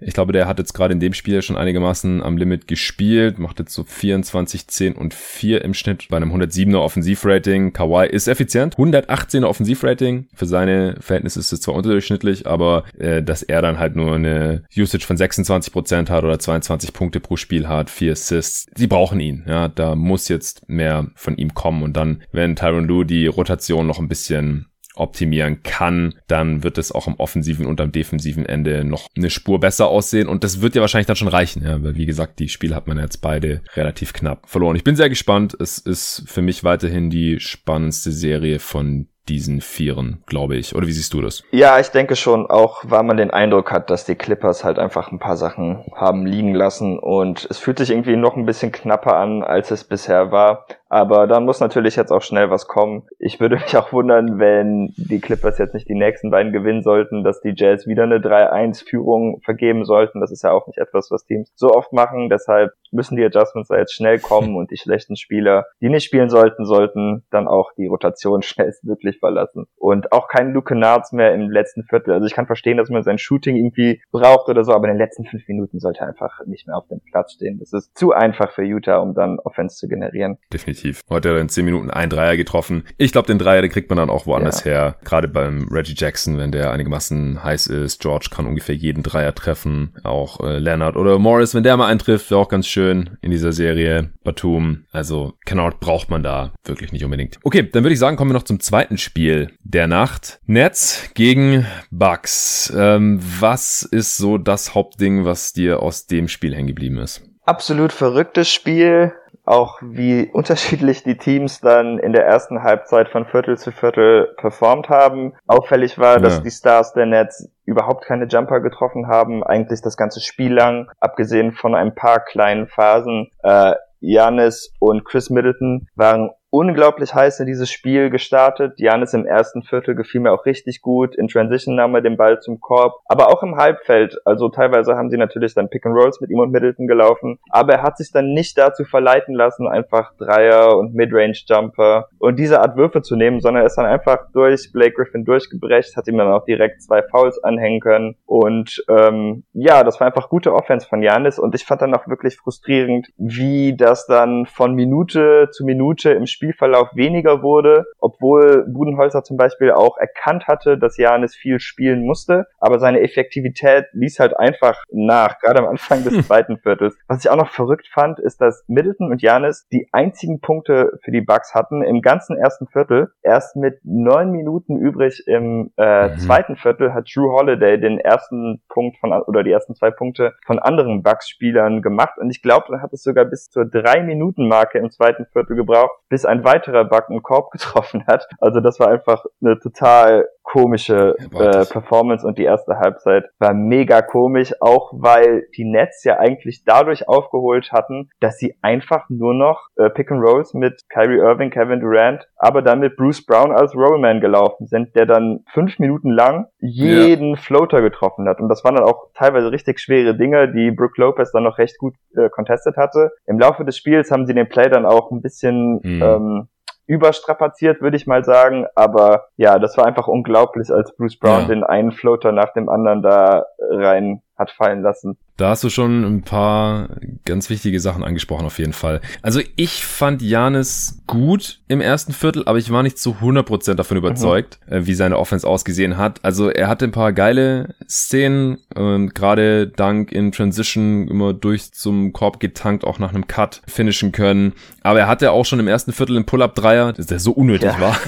Ich glaube, der hat jetzt gerade in dem Spiel schon einigermaßen am Limit gespielt, macht jetzt so 24, 10 und 4 im Schnitt bei einem 107er Offensivrating. Kawhi ist effizient, 118er Offensivrating. Für seine Verhältnisse ist es zwar unterdurchschnittlich, aber äh, dass er dann halt nur eine Usage von 26% hat oder 22 Punkte pro Spiel hat, 4 Assists, sie brauchen ihn. Ja, da muss jetzt mehr von ihm kommen und dann, wenn Tyron Lue die Rotation noch ein bisschen optimieren kann, dann wird es auch am offensiven und am defensiven Ende noch eine Spur besser aussehen und das wird ja wahrscheinlich dann schon reichen, ja, weil wie gesagt, die Spiele hat man jetzt beide relativ knapp verloren. Ich bin sehr gespannt. Es ist für mich weiterhin die spannendste Serie von diesen Vieren, glaube ich. Oder wie siehst du das? Ja, ich denke schon, auch weil man den Eindruck hat, dass die Clippers halt einfach ein paar Sachen haben liegen lassen und es fühlt sich irgendwie noch ein bisschen knapper an, als es bisher war. Aber dann muss natürlich jetzt auch schnell was kommen. Ich würde mich auch wundern, wenn die Clippers jetzt nicht die nächsten beiden gewinnen sollten, dass die Jazz wieder eine 3-1-Führung vergeben sollten. Das ist ja auch nicht etwas, was Teams so oft machen. Deshalb müssen die Adjustments da jetzt schnell kommen und die schlechten Spieler, die nicht spielen sollten, sollten dann auch die Rotation schnellstmöglich verlassen. Und auch kein Luke Nards mehr im letzten Viertel. Also ich kann verstehen, dass man sein Shooting irgendwie braucht oder so, aber in den letzten fünf Minuten sollte er einfach nicht mehr auf dem Platz stehen. Das ist zu einfach für Utah, um dann Offense zu generieren. Definitiv. Heute hat er in zehn Minuten ein Dreier getroffen. Ich glaube, den Dreier, den kriegt man dann auch woanders ja. her. Gerade beim Reggie Jackson, wenn der einigermaßen heiß ist. George kann ungefähr jeden Dreier treffen. Auch äh, Leonard oder Morris, wenn der mal eintrifft, wäre auch ganz schön in dieser Serie. Batum. Also Kennard braucht man da wirklich nicht unbedingt. Okay, dann würde ich sagen, kommen wir noch zum zweiten Spiel der Nacht. Nets gegen Bucks. Ähm, was ist so das Hauptding, was dir aus dem Spiel hängen geblieben ist? Absolut verrücktes Spiel auch wie unterschiedlich die Teams dann in der ersten Halbzeit von Viertel zu Viertel performt haben. Auffällig war, dass die Stars der Nets überhaupt keine Jumper getroffen haben, eigentlich das ganze Spiel lang, abgesehen von ein paar kleinen Phasen. Äh, Janis und Chris Middleton waren unglaublich heiß in dieses Spiel gestartet. Janis im ersten Viertel gefiel mir auch richtig gut. In Transition nahm er den Ball zum Korb, aber auch im Halbfeld. Also teilweise haben sie natürlich dann Pick and Rolls mit ihm und Middleton gelaufen, aber er hat sich dann nicht dazu verleiten lassen, einfach Dreier und Midrange Jumper und diese Art Würfe zu nehmen, sondern er ist dann einfach durch Blake Griffin durchgebrecht, hat ihm dann auch direkt zwei Fouls anhängen können und ähm, ja, das war einfach gute Offense von Janis und ich fand dann auch wirklich frustrierend, wie das dann von Minute zu Minute im Spiel Spielverlauf weniger wurde, obwohl Budenholzer zum Beispiel auch erkannt hatte, dass Janis viel spielen musste, aber seine Effektivität ließ halt einfach nach, gerade am Anfang des zweiten Viertels. Was ich auch noch verrückt fand, ist, dass Middleton und Janis die einzigen Punkte für die Bucks hatten im ganzen ersten Viertel. Erst mit neun Minuten übrig im äh, mhm. zweiten Viertel hat Drew Holiday den ersten Punkt von oder die ersten zwei Punkte von anderen Bucks-Spielern gemacht und ich glaube, dann hat es sogar bis zur drei Minuten Marke im zweiten Viertel gebraucht, bis ein weiterer Bug einen Korb getroffen hat. Also das war einfach eine total komische äh, Performance und die erste Halbzeit war mega komisch, auch weil die Nets ja eigentlich dadurch aufgeholt hatten, dass sie einfach nur noch äh, Pick and Rolls mit Kyrie Irving, Kevin Durant, aber dann mit Bruce Brown als Rollman gelaufen sind, der dann fünf Minuten lang jeden ja. Floater getroffen hat. Und das waren dann auch teilweise richtig schwere Dinge, die Brooke Lopez dann noch recht gut äh, contestet hatte. Im Laufe des Spiels haben sie den Play dann auch ein bisschen mhm. ähm, überstrapaziert, würde ich mal sagen. Aber ja, das war einfach unglaublich, als Bruce Brown ja. den einen Floater nach dem anderen da rein hat fallen lassen. Da hast du schon ein paar ganz wichtige Sachen angesprochen auf jeden Fall. Also ich fand Janis gut im ersten Viertel, aber ich war nicht zu 100% davon überzeugt, mhm. wie seine Offense ausgesehen hat. Also er hatte ein paar geile Szenen, ähm, gerade dank in Transition immer durch zum Korb getankt, auch nach einem Cut finishen können. Aber er hatte auch schon im ersten Viertel einen Pull-Up-Dreier, der so unnötig ja, war.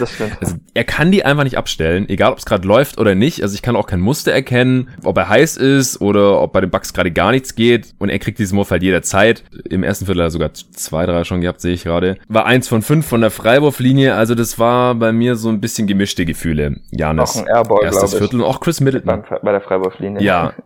Also er kann die einfach nicht abstellen, egal ob es gerade läuft oder nicht. Also ich kann auch kein Muster erkennen, ob er heiß ist oder ob bei den Bucks gerade gar nichts geht und er kriegt diesen Wurf halt jederzeit. Im ersten Viertel hat er sogar zwei, drei schon gehabt, sehe ich gerade. War eins von fünf von der Freiwurflinie, also das war bei mir so ein bisschen gemischte Gefühle. Janis. Auch ein Airball, erstes Viertel und auch Chris Middleton. Bei der Freiwurflinie. Ja,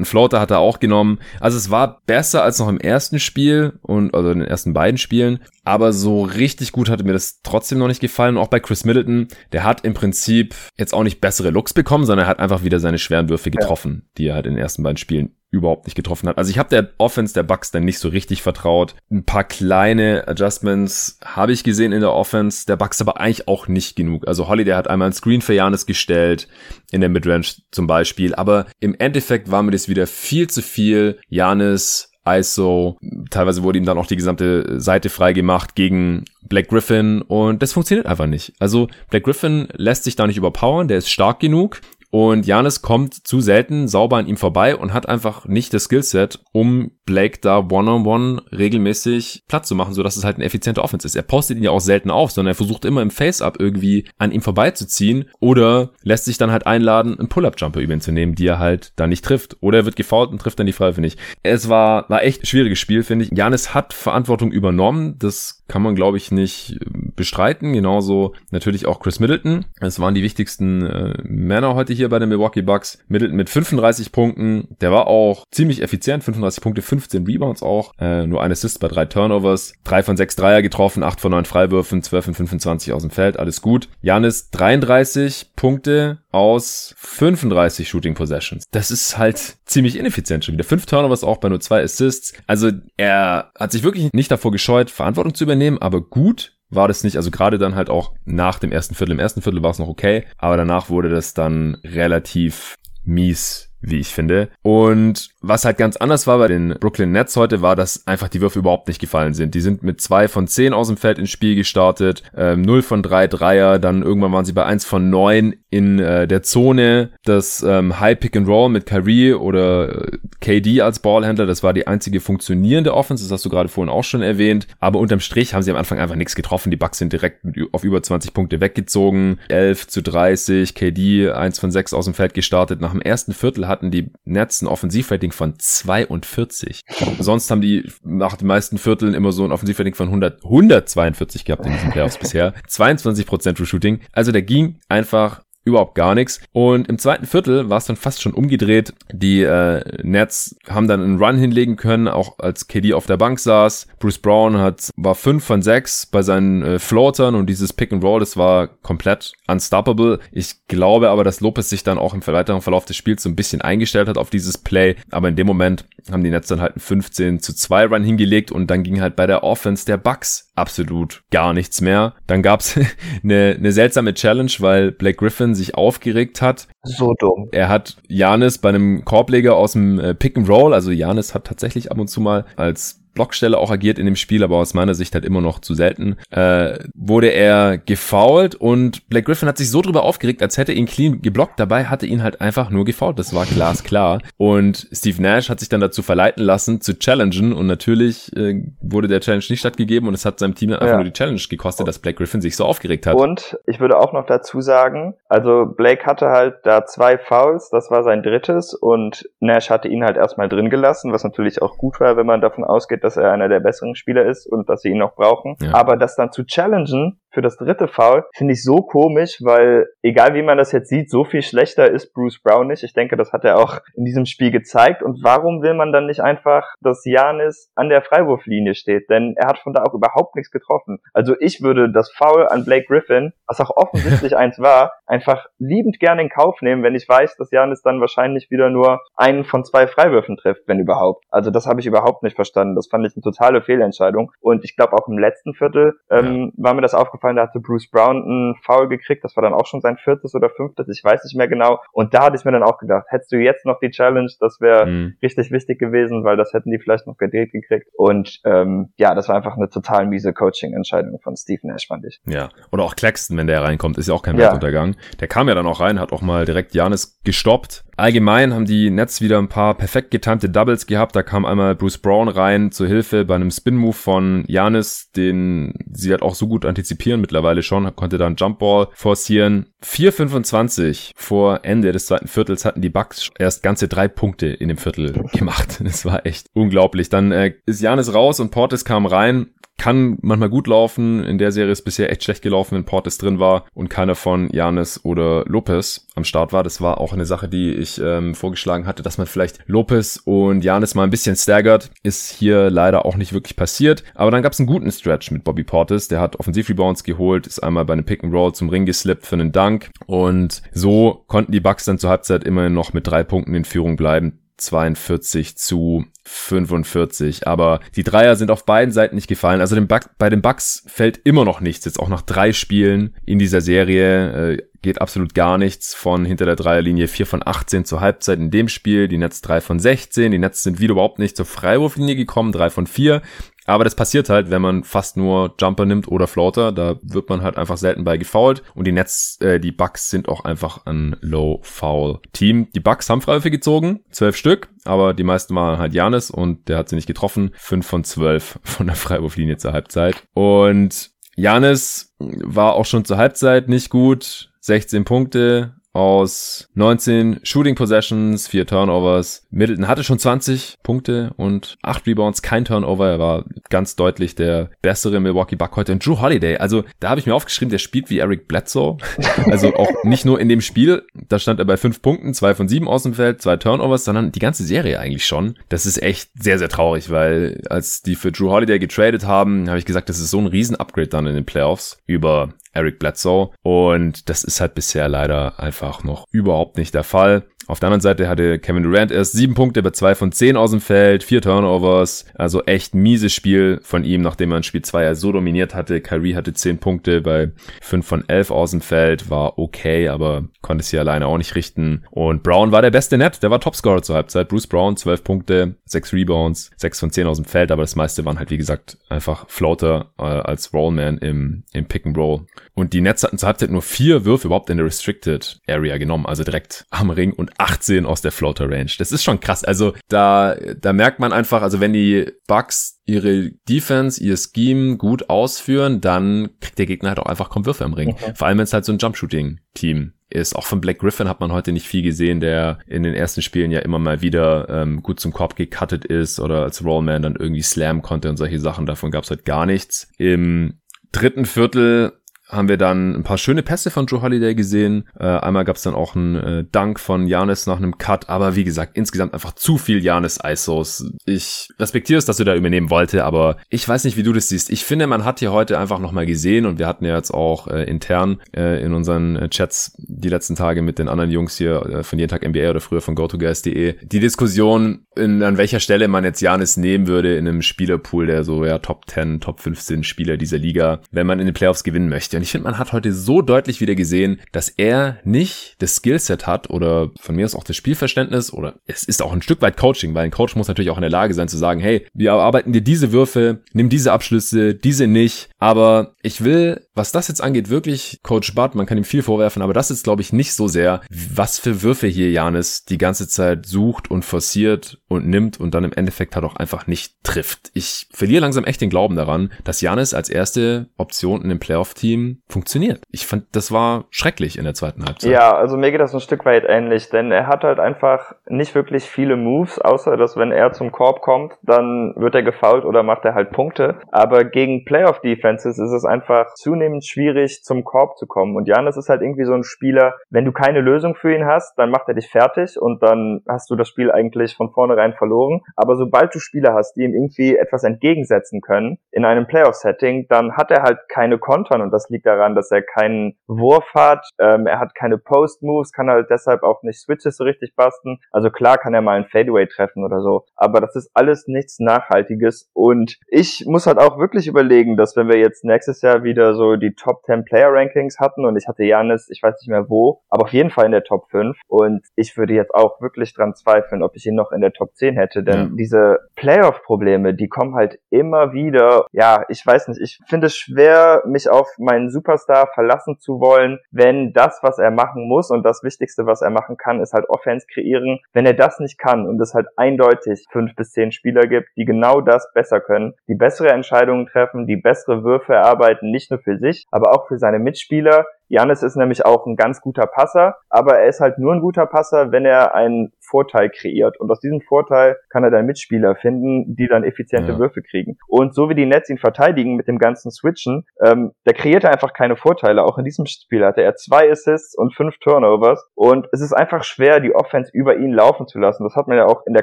Ein Floater hat er auch genommen. Also es war besser als noch im ersten Spiel und also in den ersten beiden Spielen. Aber so richtig gut hatte mir das trotzdem noch nicht gefallen. Und auch bei Chris Middleton, der hat im Prinzip jetzt auch nicht bessere Looks bekommen, sondern er hat einfach wieder seine schweren Würfe getroffen, ja. die er halt in den ersten beiden Spielen überhaupt nicht getroffen hat. Also ich habe der Offense der Bucks dann nicht so richtig vertraut. Ein paar kleine Adjustments habe ich gesehen in der Offense der Bucks, aber eigentlich auch nicht genug. Also Holiday hat einmal ein Screen für Janis gestellt, in der Midrange zum Beispiel, aber im Endeffekt war mir das wieder viel zu viel. Janis ISO. Teilweise wurde ihm dann auch die gesamte Seite freigemacht gegen Black Griffin und das funktioniert einfach nicht. Also Black Griffin lässt sich da nicht überpowern, der ist stark genug. Und Janis kommt zu selten sauber an ihm vorbei und hat einfach nicht das Skillset, um Blake da one-on-one -on -one regelmäßig Platz zu machen, sodass es halt ein effizienter Offense ist. Er postet ihn ja auch selten auf, sondern er versucht immer im Face-Up irgendwie an ihm vorbeizuziehen oder lässt sich dann halt einladen, einen Pull-Up-Jumper über ihn zu nehmen, die er halt da nicht trifft. Oder er wird gefault und trifft dann die Freiwürfe nicht. Es war, war echt schwieriges Spiel, finde ich. Janis hat Verantwortung übernommen. Das kann man, glaube ich, nicht bestreiten. Genauso natürlich auch Chris Middleton. Es waren die wichtigsten äh, Männer heute hier bei den Milwaukee Bucks. Middleton mit 35 Punkten. Der war auch ziemlich effizient. 35 Punkte, 15 Rebounds auch. Äh, nur ein Assist bei drei Turnovers. Drei von sechs Dreier getroffen, acht von neun Freiwürfen, 12 von 25 aus dem Feld. Alles gut. Janis 33 Punkte aus 35 Shooting Possessions. Das ist halt ziemlich ineffizient schon wieder. Fünf Turnovers auch bei nur zwei Assists. Also er hat sich wirklich nicht davor gescheut, Verantwortung zu übernehmen, aber gut war das nicht. Also gerade dann halt auch nach dem ersten Viertel. Im ersten Viertel war es noch okay, aber danach wurde das dann relativ mies wie ich finde. Und was halt ganz anders war bei den Brooklyn Nets heute, war, dass einfach die Würfe überhaupt nicht gefallen sind. Die sind mit zwei von zehn aus dem Feld ins Spiel gestartet, ähm, 0 von drei Dreier, dann irgendwann waren sie bei eins von neun in äh, der Zone. Das ähm, High Pick and Roll mit Kyrie oder äh, KD als Ballhändler, das war die einzige funktionierende Offense, das hast du gerade vorhin auch schon erwähnt. Aber unterm Strich haben sie am Anfang einfach nichts getroffen. Die Bucks sind direkt auf über 20 Punkte weggezogen. 11 zu 30, KD eins von sechs aus dem Feld gestartet. Nach dem ersten Viertel hatten die Nets ein Offensivrating von 42. Sonst haben die nach den meisten Vierteln immer so ein Offensivrating von 100, 142 gehabt in diesen Playoffs bisher. 22% True Shooting. Also der ging einfach überhaupt gar nichts. Und im zweiten Viertel war es dann fast schon umgedreht. Die äh, Nets haben dann einen Run hinlegen können, auch als KD auf der Bank saß. Bruce Brown hat war fünf von sechs bei seinen äh, Floatern und dieses Pick and Roll, das war komplett unstoppable. Ich glaube aber, dass Lopez sich dann auch im weiteren Verlauf des Spiels so ein bisschen eingestellt hat auf dieses Play. Aber in dem Moment haben die Nets dann halt einen 15 zu 2 Run hingelegt und dann ging halt bei der Offense der Bucks absolut gar nichts mehr. Dann gab's eine, eine seltsame Challenge, weil Blake Griffin sich aufgeregt hat. So dumm. Er hat Janis bei einem Korbleger aus dem äh, Pick and Roll, also Janis hat tatsächlich ab und zu mal als Blockstelle auch agiert in dem Spiel, aber aus meiner Sicht halt immer noch zu selten, äh, wurde er gefoult und Black Griffin hat sich so drüber aufgeregt, als hätte ihn clean geblockt. Dabei hatte ihn halt einfach nur gefoult. Das war glasklar. Und Steve Nash hat sich dann dazu verleiten lassen, zu challengen und natürlich äh, wurde der Challenge nicht stattgegeben und es hat seinem Team dann einfach ja. nur die Challenge gekostet, dass Black Griffin sich so aufgeregt hat. Und ich würde auch noch dazu sagen, also Blake hatte halt da zwei Fouls, das war sein drittes und Nash hatte ihn halt erstmal drin gelassen, was natürlich auch gut war, wenn man davon ausgeht, dass er einer der besseren Spieler ist und dass sie ihn noch brauchen. Ja. Aber das dann zu challengen, für das dritte Foul finde ich so komisch, weil egal wie man das jetzt sieht, so viel schlechter ist Bruce Brown nicht. Ich denke, das hat er auch in diesem Spiel gezeigt. Und warum will man dann nicht einfach, dass Janis an der Freiwurflinie steht? Denn er hat von da auch überhaupt nichts getroffen. Also ich würde das Foul an Blake Griffin, was auch offensichtlich eins war, einfach liebend gerne in Kauf nehmen, wenn ich weiß, dass Janis dann wahrscheinlich wieder nur einen von zwei Freiwürfen trifft, wenn überhaupt. Also das habe ich überhaupt nicht verstanden. Das fand ich eine totale Fehlentscheidung. Und ich glaube auch im letzten Viertel ähm, war mir das aufgefallen, aufgefallen, da hatte Bruce Brown einen Foul gekriegt, das war dann auch schon sein viertes oder fünftes, ich weiß nicht mehr genau. Und da hatte ich mir dann auch gedacht, hättest du jetzt noch die Challenge, das wäre mhm. richtig wichtig gewesen, weil das hätten die vielleicht noch gedreht gekriegt. Und ähm, ja, das war einfach eine total miese Coaching-Entscheidung von Steve Nash, fand ich. Ja, oder auch Claxton, wenn der reinkommt, ist ja auch kein ja. Weltuntergang. Der kam ja dann auch rein, hat auch mal direkt Janis gestoppt. Allgemein haben die Nets wieder ein paar perfekt getimte Doubles gehabt. Da kam einmal Bruce Brown rein zur Hilfe bei einem Spin-Move von Janis, den sie hat auch so gut antizipieren mittlerweile schon, konnte dann Jumpball forcieren. 4,25 vor Ende des zweiten Viertels hatten die Bucks erst ganze drei Punkte in dem Viertel gemacht. Das war echt unglaublich. Dann äh, ist Janis raus und Portis kam rein kann manchmal gut laufen. In der Serie ist bisher echt schlecht gelaufen, wenn Portis drin war und keiner von Janis oder Lopez am Start war. Das war auch eine Sache, die ich ähm, vorgeschlagen hatte, dass man vielleicht Lopez und Janis mal ein bisschen staggert. Ist hier leider auch nicht wirklich passiert. Aber dann gab es einen guten Stretch mit Bobby Portis. Der hat Offensivrebounds geholt, ist einmal bei einem Pick and Roll zum Ring geslippt für einen Dunk. Und so konnten die Bucks dann zur Halbzeit immerhin noch mit drei Punkten in Führung bleiben. 42 zu 45. Aber die Dreier sind auf beiden Seiten nicht gefallen. Also bei den Bucks fällt immer noch nichts. Jetzt auch nach drei Spielen in dieser Serie äh, geht absolut gar nichts von hinter der Dreierlinie 4 von 18 zur Halbzeit in dem Spiel. Die Nets 3 von 16. Die Nets sind wieder überhaupt nicht zur Freiwurflinie gekommen. 3 von 4. Aber das passiert halt, wenn man fast nur Jumper nimmt oder Floater. Da wird man halt einfach selten bei gefoult. Und die Nets, äh, die Bucks sind auch einfach ein Low-Foul-Team. Die Bucks haben Freiwürfe gezogen, zwölf Stück, aber die meisten waren halt Janis und der hat sie nicht getroffen. Fünf von zwölf von der Freiwurflinie zur Halbzeit. Und Janis war auch schon zur Halbzeit nicht gut. 16 Punkte, aus 19 Shooting Possessions, 4 Turnovers. Middleton hatte schon 20 Punkte und 8 Rebounds, kein Turnover. Er war ganz deutlich der bessere Milwaukee Buck heute. Und Drew Holiday, also da habe ich mir aufgeschrieben, der spielt wie Eric Bledsoe. Also auch nicht nur in dem Spiel, da stand er bei 5 Punkten, 2 von 7 aus dem Feld, 2 Turnovers, sondern die ganze Serie eigentlich schon. Das ist echt sehr, sehr traurig, weil als die für Drew Holiday getradet haben, habe ich gesagt, das ist so ein Riesen-Upgrade dann in den Playoffs über Eric Bledsoe. Und das ist halt bisher leider einfach noch überhaupt nicht der Fall. Auf der anderen Seite hatte Kevin Durant erst sieben Punkte bei zwei von zehn aus dem Feld, vier Turnovers, also echt mieses Spiel von ihm, nachdem er in Spiel 2 ja so dominiert hatte. Kyrie hatte zehn Punkte bei fünf von elf aus dem Feld, war okay, aber konnte sie alleine auch nicht richten. Und Brown war der beste Net, der war Topscorer zur Halbzeit. Bruce Brown, zwölf Punkte, sechs Rebounds, sechs von zehn aus dem Feld, aber das meiste waren halt, wie gesagt, einfach Floater äh, als Rollman im, im Pick and Roll. Und die Nets hatten zur Halbzeit nur vier Würfe überhaupt in der Restricted Area genommen, also direkt am Ring und 18 aus der Floater Range. Das ist schon krass. Also da, da merkt man einfach, also wenn die Bucks ihre Defense, ihr Scheme gut ausführen, dann kriegt der Gegner halt auch einfach kaum Würfe am Ring. Okay. Vor allem, wenn es halt so ein Jumpshooting-Team ist. Auch von Black Griffin hat man heute nicht viel gesehen, der in den ersten Spielen ja immer mal wieder ähm, gut zum Korb gecuttet ist oder als Rollman dann irgendwie slam konnte und solche Sachen. Davon gab es halt gar nichts. Im dritten Viertel haben wir dann ein paar schöne Pässe von Joe Holiday gesehen. Äh, einmal gab es dann auch einen äh, Dank von Janis nach einem Cut, aber wie gesagt, insgesamt einfach zu viel Janis ISOs. Ich respektiere es, dass du da übernehmen wollte, aber ich weiß nicht, wie du das siehst. Ich finde, man hat hier heute einfach nochmal gesehen und wir hatten ja jetzt auch äh, intern äh, in unseren äh, Chats die letzten Tage mit den anderen Jungs hier äh, von jeden Tag NBA oder früher von GoToGuys.de die Diskussion, in, an welcher Stelle man jetzt Janis nehmen würde in einem Spielerpool, der so ja Top 10, Top 15 Spieler dieser Liga, wenn man in den Playoffs gewinnen möchte. Und ich finde, man hat heute so deutlich wieder gesehen, dass er nicht das Skillset hat oder von mir aus auch das Spielverständnis oder es ist auch ein Stück weit Coaching, weil ein Coach muss natürlich auch in der Lage sein zu sagen, hey, wir arbeiten dir diese Würfe, nimm diese Abschlüsse, diese nicht. Aber ich will, was das jetzt angeht, wirklich Coach Bud, man kann ihm viel vorwerfen, aber das ist, glaube ich, nicht so sehr, was für Würfe hier Janis die ganze Zeit sucht und forciert und nimmt und dann im Endeffekt halt auch einfach nicht trifft. Ich verliere langsam echt den Glauben daran, dass Janis als erste Option in dem Playoff-Team funktioniert. Ich fand, das war schrecklich in der zweiten Halbzeit. Ja, also mir geht das ein Stück weit ähnlich, denn er hat halt einfach nicht wirklich viele Moves, außer dass wenn er zum Korb kommt, dann wird er gefoult oder macht er halt Punkte. Aber gegen Playoff-Defenses ist es einfach zunehmend schwierig, zum Korb zu kommen. Und Janis ist halt irgendwie so ein Spieler, wenn du keine Lösung für ihn hast, dann macht er dich fertig und dann hast du das Spiel eigentlich von vornherein verloren. Aber sobald du Spieler hast, die ihm irgendwie etwas entgegensetzen können in einem Playoff-Setting, dann hat er halt keine Kontern und das liegt daran, dass er keinen Wurf hat, ähm, er hat keine Post-Moves, kann halt deshalb auch nicht Switches so richtig basten. Also klar kann er mal ein Fadeaway treffen oder so, aber das ist alles nichts Nachhaltiges. Und ich muss halt auch wirklich überlegen, dass wenn wir jetzt nächstes Jahr wieder so die Top 10 Player Rankings hatten und ich hatte Janis, ich weiß nicht mehr wo, aber auf jeden Fall in der Top 5 und ich würde jetzt auch wirklich dran zweifeln, ob ich ihn noch in der Top 10 hätte, denn ja. diese Playoff-Probleme, die kommen halt immer wieder, ja, ich weiß nicht, ich finde es schwer, mich auf meinen Superstar verlassen zu wollen, wenn das, was er machen muss und das Wichtigste, was er machen kann, ist halt Offense kreieren. Wenn er das nicht kann und es halt eindeutig fünf bis zehn Spieler gibt, die genau das besser können, die bessere Entscheidungen treffen, die bessere Würfe erarbeiten, nicht nur für sich, aber auch für seine Mitspieler, Janis ist nämlich auch ein ganz guter Passer, aber er ist halt nur ein guter Passer, wenn er einen Vorteil kreiert. Und aus diesem Vorteil kann er dann Mitspieler finden, die dann effiziente ja. Würfe kriegen. Und so wie die Nets ihn verteidigen mit dem ganzen Switchen, ähm, der kreiert einfach keine Vorteile. Auch in diesem Spiel hatte er zwei Assists und fünf Turnovers. Und es ist einfach schwer, die Offense über ihn laufen zu lassen. Das hat man ja auch in der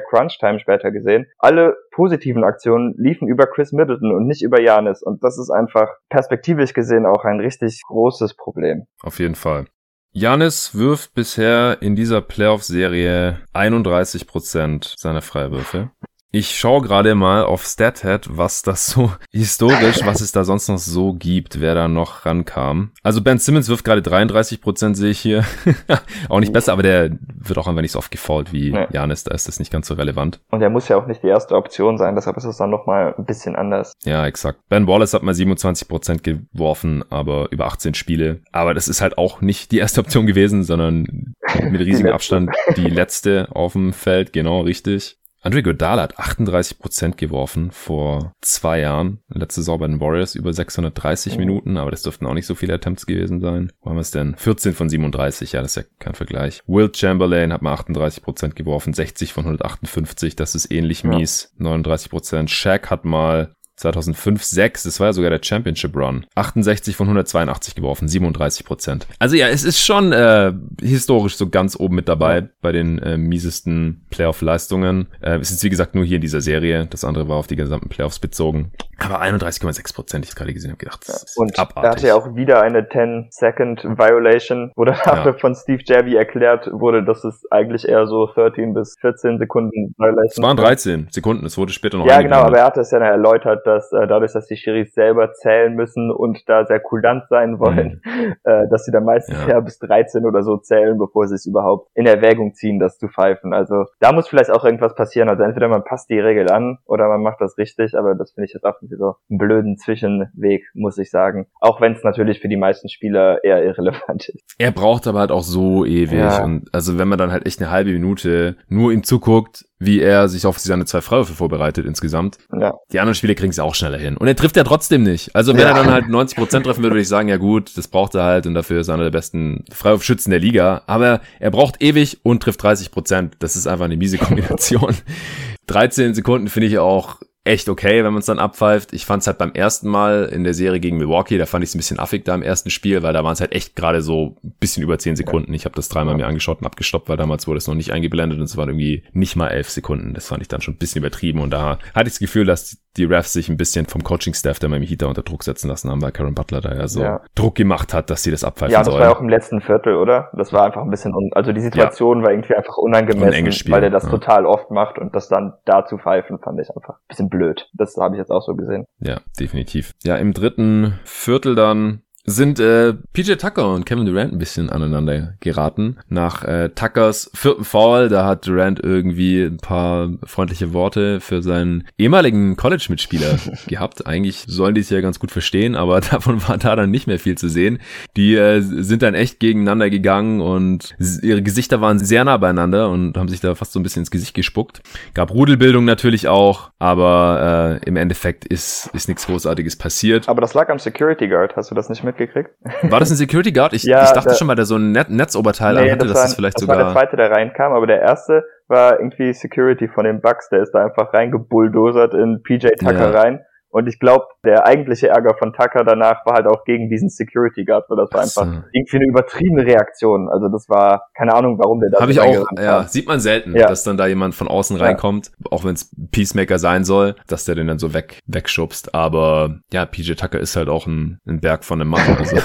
Crunch-Time später gesehen. Alle positiven Aktionen liefen über Chris Middleton und nicht über Janis. Und das ist einfach perspektivisch gesehen auch ein richtig großes Problem. Auf jeden Fall. Janis wirft bisher in dieser Playoff-Serie 31% seiner Freiwürfe. Ich schaue gerade mal auf StatHead, was das so historisch, was es da sonst noch so gibt, wer da noch rankam. Also Ben Simmons wirft gerade 33 Prozent, sehe ich hier. auch nicht besser, aber der wird auch einfach nicht so oft gefault wie nee. Janis, da ist das nicht ganz so relevant. Und er muss ja auch nicht die erste Option sein, deshalb ist es dann nochmal ein bisschen anders. Ja, exakt. Ben Wallace hat mal 27 Prozent geworfen, aber über 18 Spiele. Aber das ist halt auch nicht die erste Option gewesen, sondern mit riesigem Abstand die letzte auf dem Feld, genau richtig. Andre Godala hat 38% geworfen vor zwei Jahren. Letzte Saison bei den Warriors über 630 mhm. Minuten, aber das dürften auch nicht so viele Attempts gewesen sein. Wo haben wir es denn? 14 von 37, ja, das ist ja kein Vergleich. Will Chamberlain hat mal 38% geworfen, 60 von 158, das ist ähnlich mies. Ja. 39%. Shaq hat mal 2005, 6, das war ja sogar der Championship Run. 68 von 182 geworfen, 37 Prozent. Also ja, es ist schon äh, historisch so ganz oben mit dabei bei den äh, miesesten Playoff-Leistungen. Äh, es ist wie gesagt nur hier in dieser Serie. Das andere war auf die gesamten Playoffs bezogen. Aber 31,6 Prozent, ich gerade gesehen habe, gedacht, das ist Und abartig. er hatte ja auch wieder eine 10-Second-Violation, wo danach ja. von Steve Javi erklärt wurde, dass es eigentlich eher so 13 bis 14 Sekunden Violation Es waren 13 Sekunden, es wurde später noch Ja, genau, aber er hatte es ja erläutert, dass äh, dadurch, dass die Schiris selber zählen müssen und da sehr kulant sein wollen, mhm. äh, dass sie dann meistens ja. bis 13 oder so zählen, bevor sie es überhaupt in Erwägung ziehen, das zu pfeifen. Also da muss vielleicht auch irgendwas passieren. Also entweder man passt die Regel an oder man macht das richtig, aber das finde ich jetzt auch so einen blöden Zwischenweg, muss ich sagen. Auch wenn es natürlich für die meisten Spieler eher irrelevant ist. Er braucht aber halt auch so ewig. Ja. Und also wenn man dann halt echt eine halbe Minute nur ihm zuguckt, wie er sich auf seine zwei Freiwürfe vorbereitet insgesamt. Ja. Die anderen Spiele kriegen es auch schneller hin. Und er trifft ja trotzdem nicht. Also wenn ja. er dann halt 90 Prozent treffen würde, würde ich sagen, ja gut, das braucht er halt und dafür ist er einer der besten Freiwurfschützen der Liga. Aber er braucht ewig und trifft 30%. Prozent. Das ist einfach eine miese Kombination. 13 Sekunden finde ich auch echt okay, wenn man es dann abpfeift. Ich fand es halt beim ersten Mal in der Serie gegen Milwaukee, da fand ich es ein bisschen affig da im ersten Spiel, weil da waren es halt echt gerade so ein bisschen über zehn Sekunden. Ich habe das dreimal mir angeschaut und abgestoppt, weil damals wurde es noch nicht eingeblendet und es waren irgendwie nicht mal elf Sekunden. Das fand ich dann schon ein bisschen übertrieben und da hatte ich das Gefühl, dass die Refs sich ein bisschen vom Coaching-Staff der Miami Heat unter Druck setzen lassen haben, weil Karen Butler da ja so ja. Druck gemacht hat, dass sie das abpfeifen Ja, das sollen. war ja auch im letzten Viertel, oder? Das war einfach ein bisschen, un also die Situation ja. war irgendwie einfach unangemessen, weil er das ja. total oft macht und das dann da zu pfeifen, fand ich einfach ein bisschen blöd. Das habe ich jetzt auch so gesehen. Ja, definitiv. Ja, im dritten Viertel dann sind äh, PJ Tucker und Kevin Durant ein bisschen aneinander geraten. Nach äh, Tuckers vierten Foul, da hat Durant irgendwie ein paar freundliche Worte für seinen ehemaligen College-Mitspieler gehabt. Eigentlich sollen die es ja ganz gut verstehen, aber davon war da dann nicht mehr viel zu sehen. Die äh, sind dann echt gegeneinander gegangen und ihre Gesichter waren sehr nah beieinander und haben sich da fast so ein bisschen ins Gesicht gespuckt. Gab Rudelbildung natürlich auch, aber äh, im Endeffekt ist, ist nichts Großartiges passiert. Aber das lag am Security Guard, hast du das nicht mit mitgekriegt. War das ein Security Guard? Ich, ja, ich dachte der, schon, weil der so ein Net Netzoberteil nee, hatte, das dass das vielleicht das sogar. Das war der zweite, der reinkam, aber der erste war irgendwie Security von den Bugs. Der ist da einfach reingebulldozert in PJ Tucker ja. rein und ich glaube, der eigentliche Ärger von Tucker danach war halt auch gegen diesen Security Guard, weil das war einfach so. irgendwie eine übertriebene Reaktion. Also das war keine Ahnung, warum der da. Habe ich auch. Ja, sieht man selten, ja. dass dann da jemand von außen reinkommt, ja. auch wenn es Peacemaker sein soll, dass der den dann so weg wegschubst. Aber ja, PJ Tucker ist halt auch ein, ein Berg von einem Mann. Also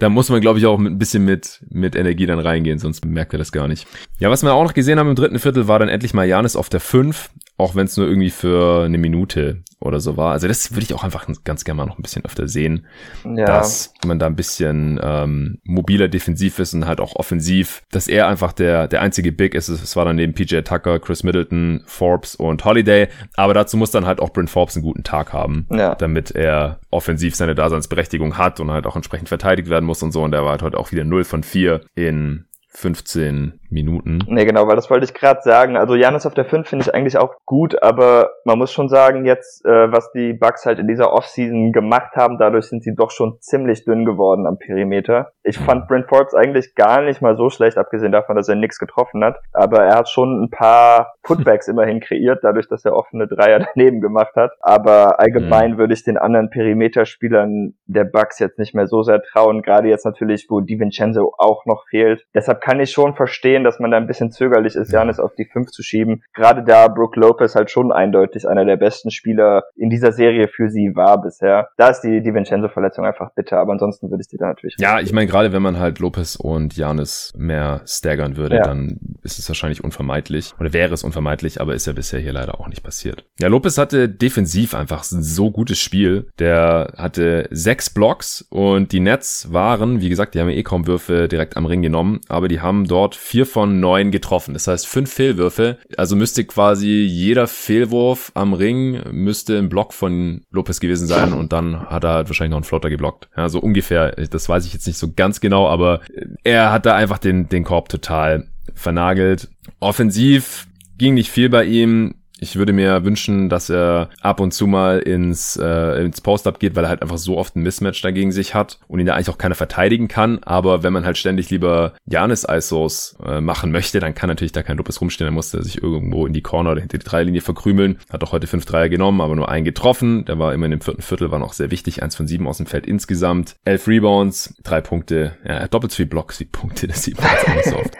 da muss man, glaube ich, auch mit ein bisschen mit mit Energie dann reingehen, sonst merkt er das gar nicht. Ja, was wir auch noch gesehen haben im dritten Viertel war dann endlich mal Janis auf der 5 auch wenn es nur irgendwie für eine Minute oder so war. Also das würde ich auch einfach ganz gerne mal noch ein bisschen öfter sehen, ja. dass man da ein bisschen ähm, mobiler defensiv ist und halt auch offensiv, dass er einfach der der einzige Big ist. Es war dann neben PJ Tucker, Chris Middleton, Forbes und Holiday, aber dazu muss dann halt auch Bryn Forbes einen guten Tag haben, ja. damit er offensiv seine Daseinsberechtigung hat und halt auch entsprechend verteidigt werden muss und so. Und der war halt heute auch wieder 0 von 4 in 15 Minuten. Nee, genau, weil das wollte ich gerade sagen. Also Janis auf der 5 finde ich eigentlich auch gut, aber man muss schon sagen, jetzt, äh, was die Bugs halt in dieser Offseason gemacht haben, dadurch sind sie doch schon ziemlich dünn geworden am Perimeter. Ich fand Brent Forbes eigentlich gar nicht mal so schlecht, abgesehen davon, dass er nichts getroffen hat, aber er hat schon ein paar Putbacks immerhin kreiert, dadurch, dass er offene Dreier daneben gemacht hat. Aber allgemein mhm. würde ich den anderen Perimeterspielern der Bugs jetzt nicht mehr so sehr trauen, gerade jetzt natürlich, wo DiVincenzo auch noch fehlt. Deshalb kann ich schon verstehen, dass man da ein bisschen zögerlich ist, Janis auf die 5 zu schieben. Gerade da Brook Lopez halt schon eindeutig einer der besten Spieler in dieser Serie für sie war bisher. Da ist die, die Vincenzo-Verletzung einfach bitter, aber ansonsten würde ich die da natürlich. Ja, ich meine, gerade wenn man halt Lopez und Janis mehr staggern würde, ja. dann ist es wahrscheinlich unvermeidlich. Oder wäre es unvermeidlich, aber ist ja bisher hier leider auch nicht passiert. Ja, Lopez hatte defensiv einfach ein so gutes Spiel. Der hatte sechs Blocks und die Nets waren, wie gesagt, die haben ja eh kaum Würfe direkt am Ring genommen, aber die die haben dort vier von neun getroffen. Das heißt fünf Fehlwürfe. Also müsste quasi jeder Fehlwurf am Ring müsste im Block von Lopez gewesen sein und dann hat er halt wahrscheinlich noch einen Flotter geblockt. Ja, so ungefähr. Das weiß ich jetzt nicht so ganz genau, aber er hat da einfach den, den Korb total vernagelt. Offensiv ging nicht viel bei ihm. Ich würde mir wünschen, dass er ab und zu mal ins, äh, ins Post-Up geht, weil er halt einfach so oft ein Mismatch dagegen sich hat und ihn da eigentlich auch keiner verteidigen kann. Aber wenn man halt ständig lieber Janis-ISOs äh, machen möchte, dann kann natürlich da kein Lopez rumstehen. Dann muss er sich irgendwo in die Corner oder hinter die Dreilinie verkrümeln. Hat auch heute fünf Dreier genommen, aber nur einen getroffen. Der war immer in dem vierten Viertel, war noch sehr wichtig. Eins von sieben aus dem Feld insgesamt. Elf Rebounds, drei Punkte. Ja, doppelt so viel Blocks wie Punkte. Das sieht man jetzt nicht so oft.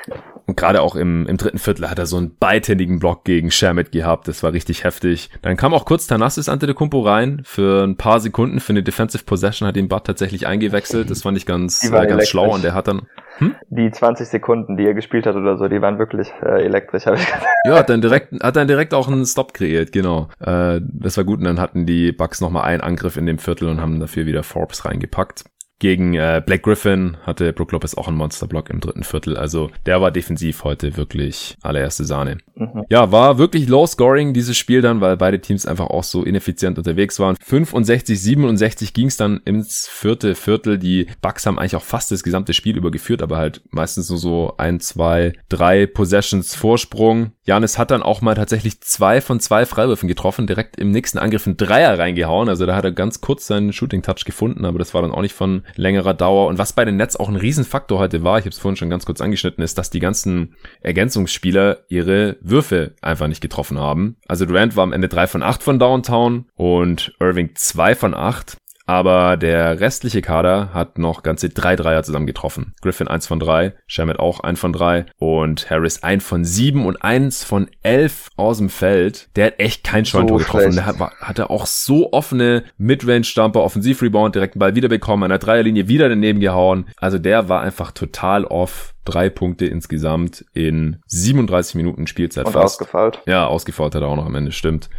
Und gerade auch im, im dritten Viertel hat er so einen beidhändigen Block gegen Shamit gehabt. Das war richtig heftig. Dann kam auch kurz Tanassis Antetokounmpo rein für ein paar Sekunden. Für eine Defensive Possession hat ihn Bud tatsächlich eingewechselt. Das fand ich ganz, äh, ganz schlau. Und der hat dann... Hm? Die 20 Sekunden, die er gespielt hat oder so, die waren wirklich äh, elektrisch, habe ich gesagt. Ja, hat dann direkt, hat dann direkt auch einen Stop kreiert, genau. Äh, das war gut. Und dann hatten die Bucks nochmal einen Angriff in dem Viertel und haben dafür wieder Forbes reingepackt. Gegen äh, Black Griffin hatte Brook Lopez auch einen Monsterblock im dritten Viertel. Also der war defensiv heute wirklich allererste Sahne. Mhm. Ja, war wirklich low scoring dieses Spiel dann, weil beide Teams einfach auch so ineffizient unterwegs waren. 65, 67 ging es dann ins vierte Viertel. Die Bucks haben eigentlich auch fast das gesamte Spiel übergeführt, aber halt meistens nur so ein, zwei, drei Possessions Vorsprung. Janis hat dann auch mal tatsächlich zwei von zwei Freiwürfen getroffen, direkt im nächsten Angriff einen Dreier reingehauen. Also da hat er ganz kurz seinen Shooting Touch gefunden, aber das war dann auch nicht von längerer Dauer. Und was bei den Nets auch ein Riesenfaktor heute war, ich habe es vorhin schon ganz kurz angeschnitten, ist, dass die ganzen Ergänzungsspieler ihre Würfe einfach nicht getroffen haben. Also Durant war am Ende drei von acht von Downtown und Irving zwei von acht. Aber der restliche Kader hat noch ganze drei Dreier zusammen getroffen. Griffin eins von drei, Shermet auch ein von drei und Harris ein von sieben und eins von elf aus dem Feld. Der hat echt kein Scheuntor so getroffen. Der hat, hatte auch so offene Midrange-Stumper, Offensiv-Rebound, direkt einen Ball wiederbekommen, an der Dreierlinie wieder daneben gehauen. Also der war einfach total off drei Punkte insgesamt in 37 Minuten Spielzeit und fast. ausgefault. Ja, ausgefault hat er auch noch am Ende, stimmt.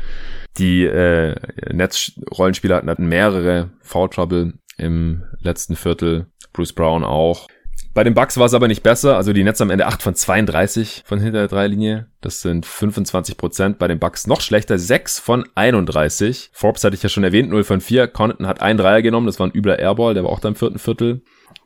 Die äh, Netz-Rollenspieler hatten mehrere Foul Trouble im letzten Viertel. Bruce Brown auch. Bei den Bucks war es aber nicht besser. Also die Nets am Ende 8 von 32 von hinter der Dreilinie. Das sind 25 Prozent. Bei den Bucks noch schlechter. 6 von 31. Forbes hatte ich ja schon erwähnt. 0 von 4. Connaughton hat einen Dreier genommen. Das war ein übler Airball. Der war auch da im vierten Viertel.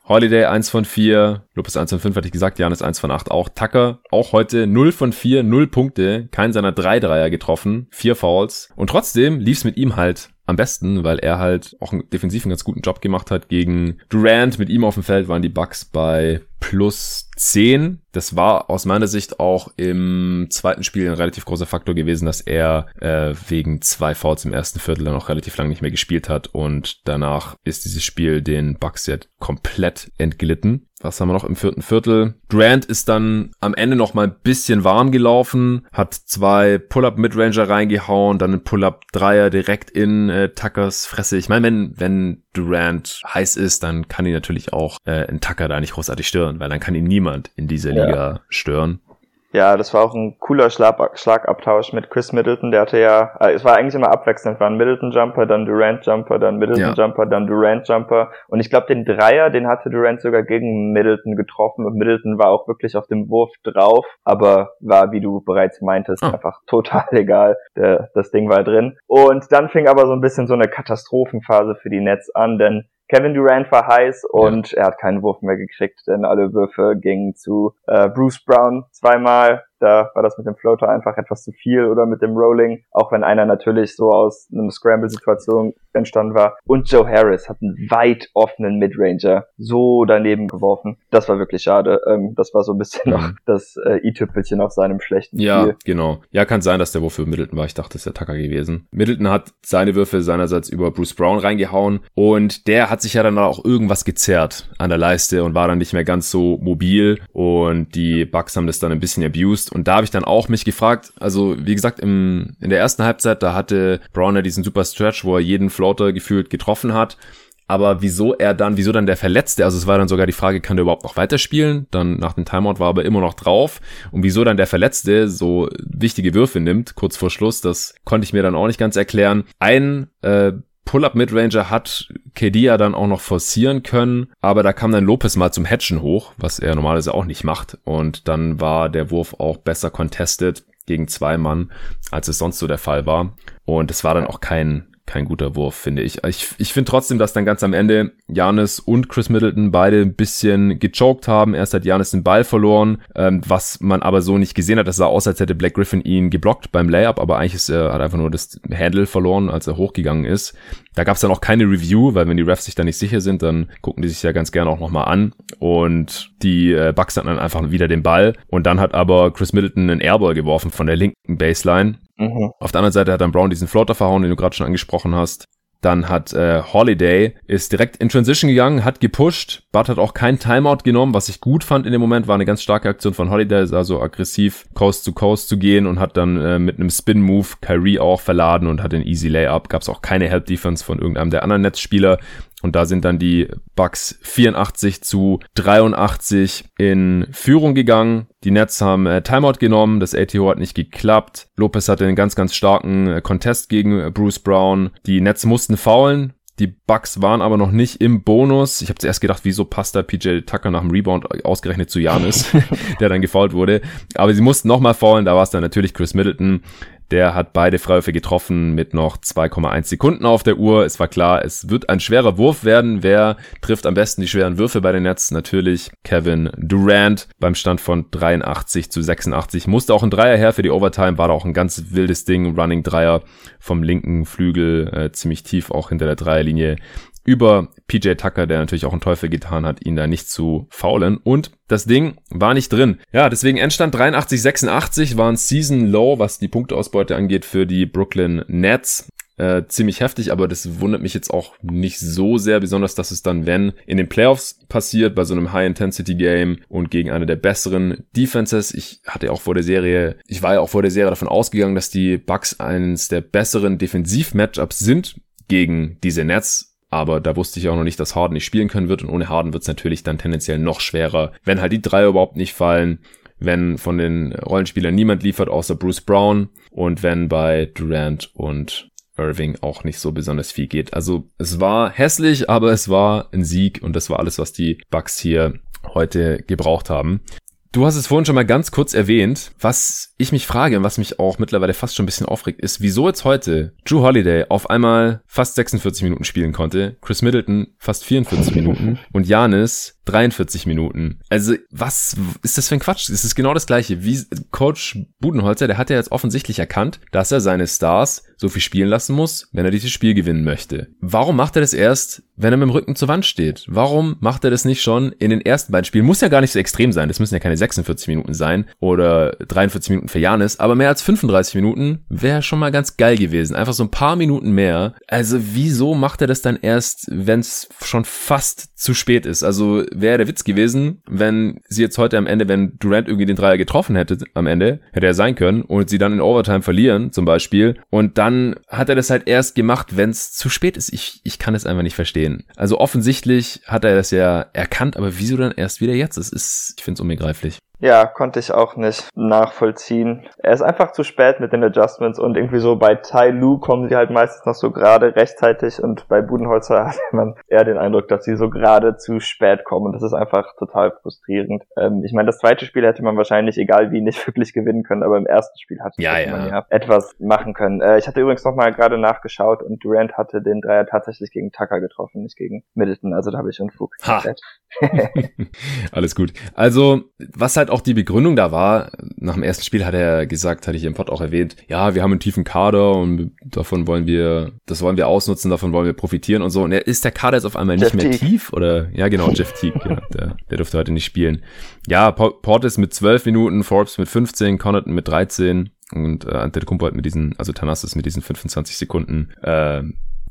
Holiday 1 von 4, Lopez 1 von 5 hatte ich gesagt, Janis 1 von 8 auch. Tucker auch heute 0 von 4, 0 Punkte, kein seiner 3 Dreier getroffen, 4 Fouls. Und trotzdem lief's mit ihm halt am besten, weil er halt auch defensiv einen ganz guten Job gemacht hat gegen Durant. Mit ihm auf dem Feld waren die Bucks bei plus 10. Das war aus meiner Sicht auch im zweiten Spiel ein relativ großer Faktor gewesen, dass er äh, wegen zwei Fouls im ersten Viertel dann auch relativ lange nicht mehr gespielt hat und danach ist dieses Spiel den Bucks jetzt komplett entglitten. Was haben wir noch im vierten Viertel? Grant ist dann am Ende noch mal ein bisschen warm gelaufen, hat zwei Pull-up Midranger reingehauen, dann ein Pull-up Dreier direkt in äh, Tuckers Fresse. Ich meine, wenn wenn Durant heiß ist, dann kann ihn natürlich auch äh, ein Tucker da nicht großartig stören, weil dann kann ihn niemand in dieser Liga ja. stören. Ja, das war auch ein cooler Schlag Schlagabtausch mit Chris Middleton. Der hatte ja, äh, es war eigentlich immer abwechselnd, war ein Middleton-Jumper, dann Durant-Jumper, dann Middleton-Jumper, ja. dann Durant-Jumper. Und ich glaube, den Dreier, den hatte Durant sogar gegen Middleton getroffen und Middleton war auch wirklich auf dem Wurf drauf, aber war, wie du bereits meintest, oh. einfach total egal. Der, das Ding war drin. Und dann fing aber so ein bisschen so eine Katastrophenphase für die Nets an, denn Kevin Durant war heiß und ja. er hat keinen Wurf mehr gekriegt, denn alle Würfe gingen zu äh, Bruce Brown zweimal da war das mit dem Floater einfach etwas zu viel oder mit dem Rolling, auch wenn einer natürlich so aus einer Scramble-Situation entstanden war. Und Joe Harris hat einen weit offenen Midranger so daneben geworfen. Das war wirklich schade. Ähm, das war so ein bisschen noch das äh, i-Tüpfelchen auf seinem schlechten ja, Spiel. Ja, genau. Ja, kann sein, dass der Wurf für Middleton war. Ich dachte, das wäre Tucker gewesen. Middleton hat seine Würfe seinerseits über Bruce Brown reingehauen und der hat sich ja dann auch irgendwas gezerrt an der Leiste und war dann nicht mehr ganz so mobil und die Bucks haben das dann ein bisschen abused und da habe ich dann auch mich gefragt, also wie gesagt, im, in der ersten Halbzeit, da hatte Browner diesen super Stretch, wo er jeden Floater gefühlt getroffen hat. Aber wieso er dann, wieso dann der Verletzte, also es war dann sogar die Frage, kann der überhaupt noch weiterspielen? Dann nach dem Timeout war er aber immer noch drauf. Und wieso dann der Verletzte so wichtige Würfe nimmt, kurz vor Schluss, das konnte ich mir dann auch nicht ganz erklären. Ein äh, Pull-up Midranger hat KD ja dann auch noch forcieren können, aber da kam dann Lopez mal zum Hatchen hoch, was er normalerweise auch nicht macht. Und dann war der Wurf auch besser contested gegen zwei Mann, als es sonst so der Fall war. Und es war dann auch kein kein guter Wurf, finde ich. Ich, ich finde trotzdem, dass dann ganz am Ende Janis und Chris Middleton beide ein bisschen gechoked haben. Erst hat Janis den Ball verloren, ähm, was man aber so nicht gesehen hat. Das sah aus, als hätte Black Griffin ihn geblockt beim Layup, aber eigentlich ist er, hat einfach nur das Handle verloren, als er hochgegangen ist. Da gab es dann auch keine Review, weil wenn die Refs sich da nicht sicher sind, dann gucken die sich ja ganz gerne auch nochmal an. Und die äh, Bucks hatten dann einfach wieder den Ball. Und dann hat aber Chris Middleton einen Airball geworfen von der linken Baseline. Mhm. Auf der anderen Seite hat dann Brown diesen Floater verhauen, den du gerade schon angesprochen hast. Dann hat äh, Holiday ist direkt in Transition gegangen, hat gepusht. Bart hat auch kein Timeout genommen, was ich gut fand in dem Moment. War eine ganz starke Aktion von Holiday, also aggressiv Coast to Coast zu gehen und hat dann äh, mit einem Spin-Move Kyrie auch verladen und hat den Easy Layup. Gab es auch keine Help-Defense von irgendeinem der anderen Netzspieler. Und da sind dann die Bucks 84 zu 83 in Führung gegangen. Die Nets haben äh, Timeout genommen, das ATO hat nicht geklappt. Lopez hatte einen ganz, ganz starken äh, Contest gegen äh, Bruce Brown. Die Nets mussten faulen. Die Bucks waren aber noch nicht im Bonus. Ich habe zuerst gedacht, wieso passt da PJ Tucker nach dem Rebound ausgerechnet zu Janis, der dann gefault wurde. Aber sie mussten nochmal faulen. Da war es dann natürlich Chris Middleton, der hat beide Freiwürfe getroffen mit noch 2,1 Sekunden auf der Uhr. Es war klar, es wird ein schwerer Wurf werden. Wer trifft am besten die schweren Würfe bei den Nets? Natürlich Kevin Durant beim Stand von 83 zu 86. Musste auch ein Dreier her für die Overtime. War da auch ein ganz wildes Ding. Running Dreier vom linken Flügel, äh, ziemlich tief auch hinter der Dreierlinie über PJ Tucker, der natürlich auch einen Teufel getan hat, ihn da nicht zu faulen. Und das Ding war nicht drin. Ja, deswegen Endstand 83-86 war ein Season Low, was die Punkteausbeute angeht für die Brooklyn Nets. Äh, ziemlich heftig, aber das wundert mich jetzt auch nicht so sehr, besonders dass es dann, wenn in den Playoffs passiert, bei so einem High-Intensity-Game und gegen eine der besseren Defenses. Ich hatte auch vor der Serie, ich war ja auch vor der Serie davon ausgegangen, dass die Bucks eines der besseren Defensiv-Matchups sind gegen diese Nets aber da wusste ich auch noch nicht, dass Harden nicht spielen können wird und ohne Harden wird es natürlich dann tendenziell noch schwerer, wenn halt die drei überhaupt nicht fallen, wenn von den Rollenspielern niemand liefert außer Bruce Brown und wenn bei Durant und Irving auch nicht so besonders viel geht. Also es war hässlich, aber es war ein Sieg und das war alles, was die Bucks hier heute gebraucht haben. Du hast es vorhin schon mal ganz kurz erwähnt. Was ich mich frage und was mich auch mittlerweile fast schon ein bisschen aufregt, ist, wieso jetzt heute Drew Holiday auf einmal fast 46 Minuten spielen konnte, Chris Middleton fast 44 Minuten und Janis 43 Minuten. Also, was ist das für ein Quatsch? Es ist genau das gleiche. Wie Coach Budenholzer, der hat ja jetzt offensichtlich erkannt, dass er seine Stars so viel spielen lassen muss, wenn er dieses Spiel gewinnen möchte. Warum macht er das erst, wenn er mit dem Rücken zur Wand steht? Warum macht er das nicht schon in den ersten beiden Spielen? Muss ja gar nicht so extrem sein. Das müssen ja keine 46 Minuten sein oder 43 Minuten für Janis, aber mehr als 35 Minuten wäre schon mal ganz geil gewesen. Einfach so ein paar Minuten mehr. Also, wieso macht er das dann erst, wenn es schon fast zu spät ist? Also, wäre der Witz gewesen, wenn sie jetzt heute am Ende, wenn Durant irgendwie den Dreier getroffen hätte am Ende, hätte er sein können und sie dann in Overtime verlieren zum Beispiel und dann hat er das halt erst gemacht, wenn es zu spät ist. Ich, ich kann es einfach nicht verstehen. Also offensichtlich hat er das ja erkannt, aber wieso dann erst wieder jetzt? Das ist, ich finde es unbegreiflich. Ja, konnte ich auch nicht nachvollziehen. Er ist einfach zu spät mit den Adjustments und irgendwie so bei Tai Lu kommen sie halt meistens noch so gerade rechtzeitig und bei Budenholzer hat man eher den Eindruck, dass sie so gerade zu spät kommen und das ist einfach total frustrierend. Ähm, ich meine, das zweite Spiel hätte man wahrscheinlich, egal wie, nicht wirklich gewinnen können, aber im ersten Spiel hatte ja, ja. man ja etwas machen können. Äh, ich hatte übrigens nochmal gerade nachgeschaut und Durant hatte den Dreier tatsächlich gegen Tucker getroffen, nicht gegen Middleton, also da habe ich Unfug. Ha. Alles gut. Also, was halt auch die Begründung da war, nach dem ersten Spiel hat er gesagt, hatte ich im Pod auch erwähnt, ja, wir haben einen tiefen Kader und davon wollen wir, das wollen wir ausnutzen, davon wollen wir profitieren und so. Und ist der Kader jetzt auf einmal Jeff nicht mehr Teague. tief? Oder ja, genau, Jeff Teague, ja, der, der durfte heute nicht spielen. Ja, Portis mit 12 Minuten, Forbes mit 15, Connaughton mit 13 und äh, Antetokounmpo hat mit diesen, also Tanassis mit diesen 25 Sekunden äh,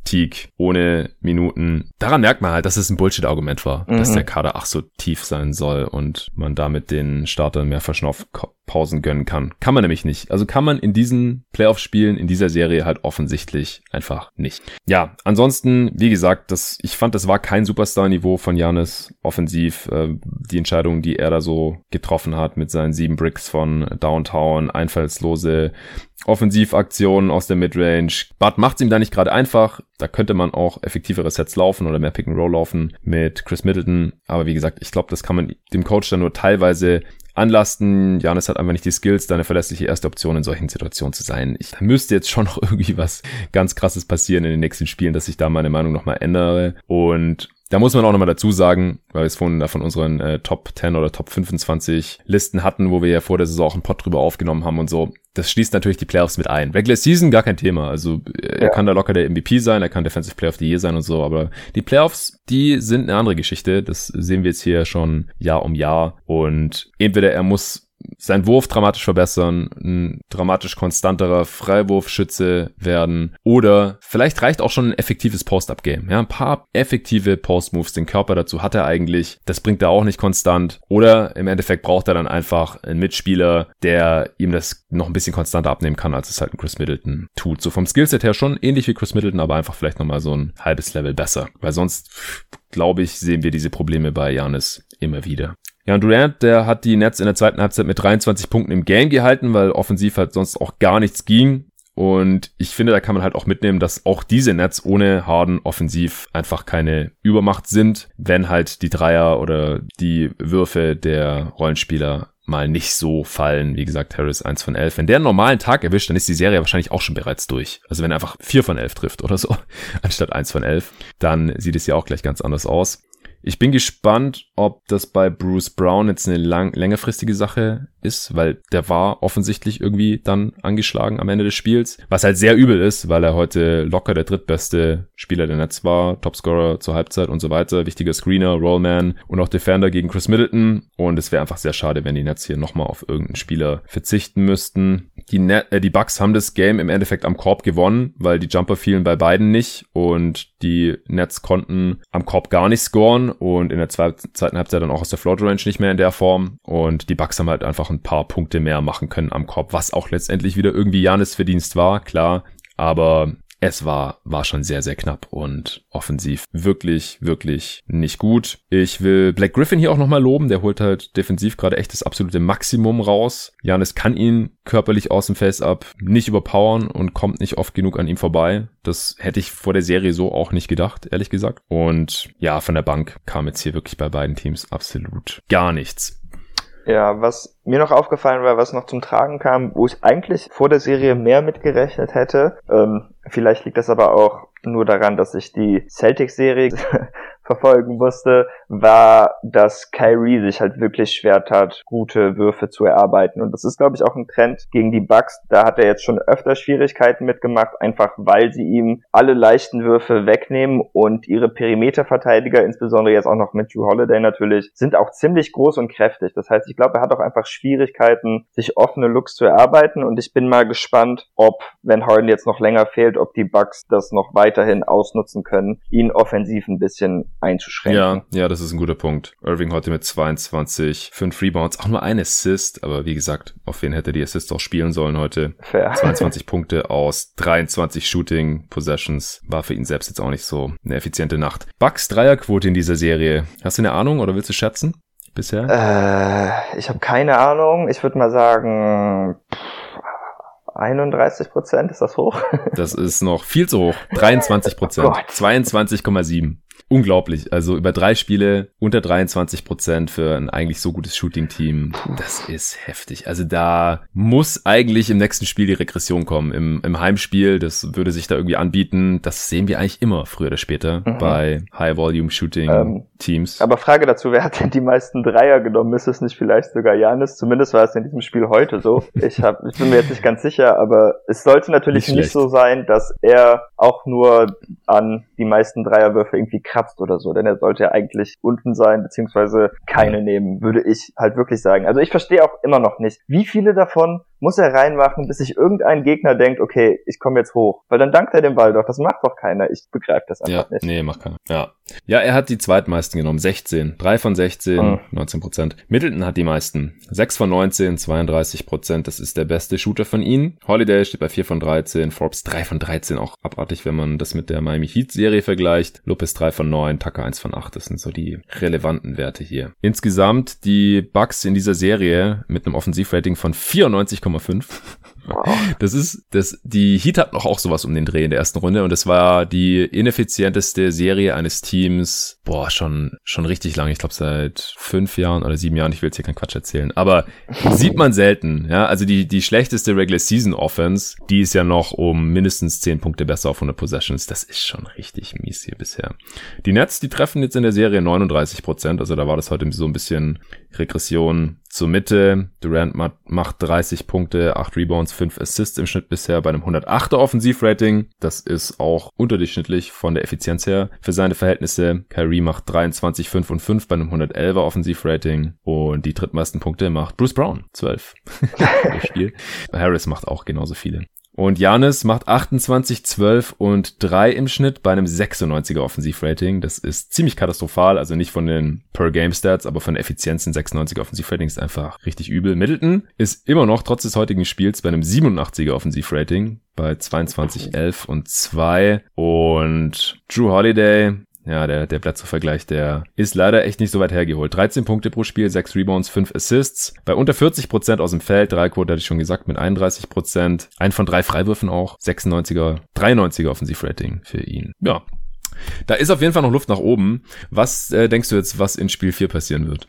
Teague ohne Minuten. Daran merkt man halt, dass es ein Bullshit-Argument war, mhm. dass der Kader ach so tief sein soll und man damit den Startern mehr Verschnaufpausen gönnen kann. Kann man nämlich nicht. Also kann man in diesen Playoff-Spielen, in dieser Serie halt offensichtlich einfach nicht. Ja, ansonsten, wie gesagt, das, ich fand, das war kein Superstar-Niveau von Janis offensiv. Äh, die Entscheidung, die er da so getroffen hat mit seinen sieben Bricks von Downtown, einfallslose Offensivaktionen aus der Midrange. Bart macht ihm da nicht gerade einfach. Da könnte man auch effektivere Sets laufen oder mehr Pick and Roll laufen mit Chris Middleton. Aber wie gesagt, ich glaube, das kann man dem Coach dann nur teilweise anlasten. Janis hat einfach nicht die Skills, da eine verlässliche erste Option in solchen Situationen zu sein. Ich, müsste jetzt schon noch irgendwie was ganz krasses passieren in den nächsten Spielen, dass ich da meine Meinung nochmal ändere. Und da muss man auch nochmal dazu sagen, weil wir es vorhin da von unseren äh, Top 10 oder Top 25 Listen hatten, wo wir ja vor der Saison auch einen Pod drüber aufgenommen haben und so. Das schließt natürlich die Playoffs mit ein. Regular Season gar kein Thema. Also er ja. kann da locker der MVP sein, er kann Defensive Player of the Year sein und so, aber die Playoffs, die sind eine andere Geschichte. Das sehen wir jetzt hier schon Jahr um Jahr. Und entweder er muss seinen Wurf dramatisch verbessern, ein dramatisch konstanterer Freiwurfschütze werden oder vielleicht reicht auch schon ein effektives Post-Up-Game. Ja, ein paar effektive Post-Moves, den Körper dazu hat er eigentlich. Das bringt er auch nicht konstant. Oder im Endeffekt braucht er dann einfach einen Mitspieler, der ihm das noch ein bisschen konstanter abnehmen kann, als es halt ein Chris Middleton tut. So vom Skillset her schon ähnlich wie Chris Middleton, aber einfach vielleicht nochmal so ein halbes Level besser. Weil sonst, glaube ich, sehen wir diese Probleme bei Janis immer wieder. Ja, und Durant, der hat die Nets in der zweiten Halbzeit mit 23 Punkten im Game gehalten, weil offensiv halt sonst auch gar nichts ging. Und ich finde, da kann man halt auch mitnehmen, dass auch diese Nets ohne Harden offensiv einfach keine Übermacht sind, wenn halt die Dreier oder die Würfe der Rollenspieler mal nicht so fallen. Wie gesagt, Harris 1 von 11. Wenn der einen normalen Tag erwischt, dann ist die Serie wahrscheinlich auch schon bereits durch. Also wenn er einfach 4 von 11 trifft oder so, anstatt 1 von 11, dann sieht es ja auch gleich ganz anders aus. Ich bin gespannt, ob das bei Bruce Brown jetzt eine lang, längerfristige Sache ist, weil der war offensichtlich irgendwie dann angeschlagen am Ende des Spiels, was halt sehr übel ist, weil er heute locker der drittbeste Spieler der Netz war, Topscorer zur Halbzeit und so weiter, wichtiger Screener, Rollman und auch Defender gegen Chris Middleton und es wäre einfach sehr schade, wenn die Nets hier nochmal auf irgendeinen Spieler verzichten müssten. Die, Net, äh, die Bucks haben das Game im Endeffekt am Korb gewonnen, weil die Jumper fielen bei beiden nicht und die Nets konnten am Korb gar nicht scoren und in der zweiten Halbzeit dann auch aus der Float Range nicht mehr in der Form und die Bucks haben halt einfach ein paar Punkte mehr machen können am Korb, was auch letztendlich wieder irgendwie Janis Verdienst war, klar. Aber es war, war schon sehr, sehr knapp und offensiv wirklich, wirklich nicht gut. Ich will Black Griffin hier auch nochmal loben. Der holt halt defensiv gerade echt das absolute Maximum raus. Janis kann ihn körperlich aus dem Face-Up nicht überpowern und kommt nicht oft genug an ihm vorbei. Das hätte ich vor der Serie so auch nicht gedacht, ehrlich gesagt. Und ja, von der Bank kam jetzt hier wirklich bei beiden Teams absolut gar nichts. Ja, was mir noch aufgefallen war, was noch zum Tragen kam, wo ich eigentlich vor der Serie mehr mitgerechnet hätte, ähm, vielleicht liegt das aber auch nur daran, dass ich die Celtics-Serie verfolgen musste, war, dass Kyrie sich halt wirklich schwer tat, gute Würfe zu erarbeiten. Und das ist, glaube ich, auch ein Trend gegen die Bucks. Da hat er jetzt schon öfter Schwierigkeiten mitgemacht, einfach weil sie ihm alle leichten Würfe wegnehmen und ihre Perimeterverteidiger, insbesondere jetzt auch noch mit Drew Holiday natürlich, sind auch ziemlich groß und kräftig. Das heißt, ich glaube, er hat auch einfach Schwierigkeiten, sich offene Looks zu erarbeiten. Und ich bin mal gespannt, ob, wenn Harden jetzt noch länger fehlt, ob die Bucks das noch weiterhin ausnutzen können, ihn offensiv ein bisschen einzuschränken. Ja, ja, das ist ein guter Punkt. Irving heute mit 22, 5 Rebounds, auch nur ein Assist, aber wie gesagt, auf wen hätte die Assist auch spielen sollen heute? Fair. 22 Punkte aus 23 Shooting Possessions war für ihn selbst jetzt auch nicht so eine effiziente Nacht. Bucks Dreierquote in dieser Serie. Hast du eine Ahnung oder willst du schätzen? Bisher? Äh, ich habe keine Ahnung. Ich würde mal sagen, pff, 31 Prozent, ist das hoch? Das ist noch viel zu hoch. 23 Prozent. Oh 22,7 unglaublich. Also über drei Spiele unter 23 Prozent für ein eigentlich so gutes Shooting-Team. Das ist heftig. Also da muss eigentlich im nächsten Spiel die Regression kommen. Im, im Heimspiel, das würde sich da irgendwie anbieten. Das sehen wir eigentlich immer früher oder später mhm. bei High-Volume-Shooting-Teams. Ähm, aber Frage dazu, wer hat denn die meisten Dreier genommen? Ist es nicht vielleicht sogar Janis? Zumindest war es in diesem Spiel heute so. Ich, hab, ich bin mir jetzt nicht ganz sicher, aber es sollte natürlich nicht, nicht so sein, dass er auch nur an die meisten Dreierwürfe irgendwie krass kratzt oder so, denn er sollte ja eigentlich unten sein, beziehungsweise keine nehmen, würde ich halt wirklich sagen. Also ich verstehe auch immer noch nicht, wie viele davon muss er reinmachen, bis sich irgendein Gegner denkt, okay, ich komme jetzt hoch. Weil dann dankt er dem Ball doch. Das macht doch keiner. Ich begreife das einfach ja, nicht. Nee, macht keiner. Ja. Ja, er hat die zweitmeisten genommen. 16. 3 von 16, hm. 19 Prozent. Middleton hat die meisten. 6 von 19, 32 Prozent. Das ist der beste Shooter von ihnen. Holiday steht bei 4 von 13. Forbes 3 von 13. Auch abartig, wenn man das mit der Miami Heat Serie vergleicht. Lopez 3 von 9, Tucker 1 von 8. Das sind so die relevanten Werte hier. Insgesamt die Bucks in dieser Serie mit einem Offensivrating von 3,5. 94,5 Das ist, das, die Heat hat noch auch sowas um den Dreh in der ersten Runde und das war die ineffizienteste Serie eines Teams, boah, schon, schon richtig lang. Ich glaube seit fünf Jahren oder sieben Jahren. Ich will jetzt hier keinen Quatsch erzählen, aber sieht man selten, ja. Also die, die schlechteste Regular Season Offense, die ist ja noch um mindestens zehn Punkte besser auf 100 Possessions. Das ist schon richtig mies hier bisher. Die Nets, die treffen jetzt in der Serie 39 Prozent, also da war das heute so ein bisschen Regression zur Mitte. Durant macht 30 Punkte, 8 Rebounds, 5 Assists im Schnitt bisher bei einem 108er Offensivrating. Das ist auch unterdurchschnittlich von der Effizienz her für seine Verhältnisse. Kyrie macht 23, 5 und 5 bei einem 111er Offensivrating. Und die drittmeisten Punkte macht Bruce Brown, 12 Spiel. Harris macht auch genauso viele. Und Janis macht 28, 12 und 3 im Schnitt bei einem 96er Offensivrating. Das ist ziemlich katastrophal, also nicht von den Per-Game-Stats, aber von der Effizienz ein 96er Offensivrating ist einfach richtig übel. Middleton ist immer noch trotz des heutigen Spiels bei einem 87er Offensivrating bei 22, 11 und 2. Und Drew Holiday ja, der, der Bledsoe-Vergleich, der ist leider echt nicht so weit hergeholt. 13 Punkte pro Spiel, 6 Rebounds, 5 Assists. Bei unter 40 Prozent aus dem Feld, Dreiquote hatte ich schon gesagt, mit 31%. Prozent. Ein von drei Freiwürfen auch. 96er, 93er Offensivrating für ihn. Ja. Da ist auf jeden Fall noch Luft nach oben. Was äh, denkst du jetzt, was in Spiel 4 passieren wird?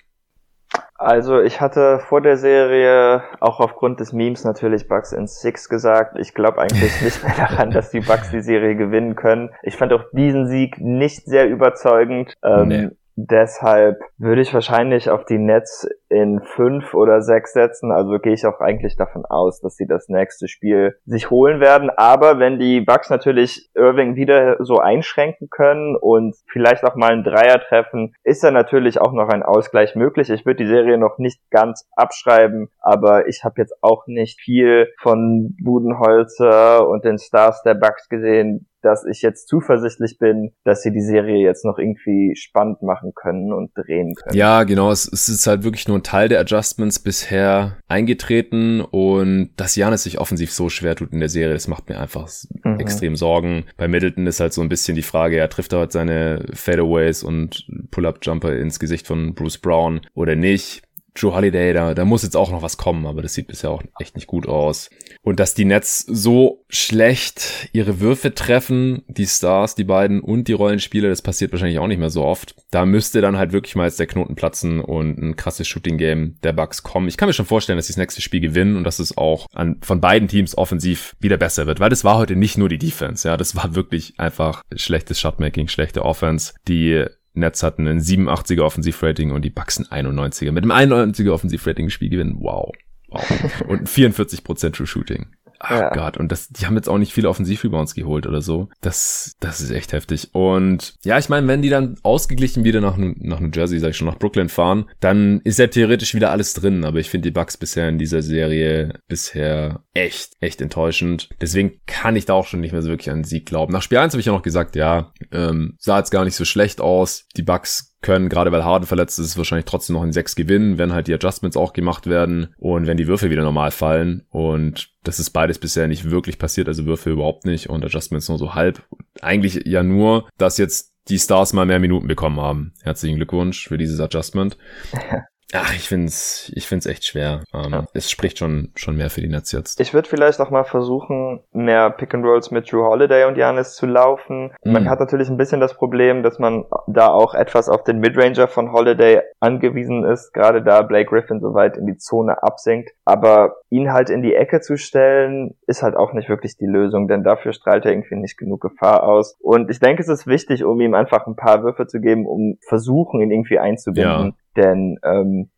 Also ich hatte vor der Serie auch aufgrund des Memes natürlich Bugs in Six gesagt. Ich glaube eigentlich nicht mehr daran, dass die Bugs die Serie gewinnen können. Ich fand auch diesen Sieg nicht sehr überzeugend. Ähm, nee. Deshalb würde ich wahrscheinlich auf die Nets in fünf oder sechs setzen. Also gehe ich auch eigentlich davon aus, dass sie das nächste Spiel sich holen werden. Aber wenn die Bucks natürlich Irving wieder so einschränken können und vielleicht auch mal ein Dreier treffen, ist da natürlich auch noch ein Ausgleich möglich. Ich würde die Serie noch nicht ganz abschreiben, aber ich habe jetzt auch nicht viel von Budenholzer und den Stars der Bucks gesehen, dass ich jetzt zuversichtlich bin, dass sie die Serie jetzt noch irgendwie spannend machen können und drehen können. Ja, genau. Es, es ist halt wirklich nur ein Teil der Adjustments bisher eingetreten und dass Janis sich offensiv so schwer tut in der Serie, das macht mir einfach mhm. extrem Sorgen. Bei Middleton ist halt so ein bisschen die Frage, er trifft er halt seine Fadeaways und Pull-Up-Jumper ins Gesicht von Bruce Brown oder nicht. Joe Holiday, da, da muss jetzt auch noch was kommen, aber das sieht bisher auch echt nicht gut aus. Und dass die Nets so schlecht ihre Würfe treffen, die Stars, die beiden und die Rollenspieler, das passiert wahrscheinlich auch nicht mehr so oft. Da müsste dann halt wirklich mal jetzt der Knoten platzen und ein krasses Shooting-Game der Bucks kommen. Ich kann mir schon vorstellen, dass sie das nächste Spiel gewinnen und dass es auch an, von beiden Teams offensiv wieder besser wird, weil das war heute nicht nur die Defense, ja, das war wirklich einfach schlechtes Shotmaking, schlechte Offense, die Nets hatten ein 87er Offensivrating und die Bucks ein 91er. Mit einem 91er Offensivrating Spiel gewinnen. Wow. wow. Und 44% True Shooting. Ach ja. Gott, und das, die haben jetzt auch nicht viele Offensivrebounds geholt oder so. Das, das ist echt heftig. Und ja, ich meine, wenn die dann ausgeglichen wieder nach, nach New Jersey, sag ich schon, nach Brooklyn fahren, dann ist ja theoretisch wieder alles drin. Aber ich finde die Bucks bisher in dieser Serie bisher echt, echt enttäuschend. Deswegen kann ich da auch schon nicht mehr so wirklich an den Sieg glauben. Nach Spiel 1 habe ich ja noch gesagt, ja, ähm, sah jetzt gar nicht so schlecht aus. Die Bucks können, gerade weil Harden verletzt ist, wahrscheinlich trotzdem noch in 6 gewinnen, wenn halt die Adjustments auch gemacht werden und wenn die Würfe wieder normal fallen. Und das ist beides bisher nicht wirklich passiert, also Würfe überhaupt nicht und Adjustments nur so halb. Eigentlich ja nur, dass jetzt die Stars mal mehr Minuten bekommen haben. Herzlichen Glückwunsch für dieses Adjustment. Ach, ich find's, ich find's echt schwer. Ähm, ja. Es spricht schon, schon mehr für die Nets jetzt. Ich würde vielleicht auch mal versuchen, mehr Pick and Rolls mit Drew Holiday und Janis zu laufen. Mhm. Man hat natürlich ein bisschen das Problem, dass man da auch etwas auf den Midranger von Holiday angewiesen ist, gerade da Blake Griffin so weit in die Zone absinkt. Aber ihn halt in die Ecke zu stellen, ist halt auch nicht wirklich die Lösung, denn dafür strahlt er irgendwie nicht genug Gefahr aus. Und ich denke, es ist wichtig, um ihm einfach ein paar Würfe zu geben, um versuchen, ihn irgendwie einzubinden. Ja. Denn ähm,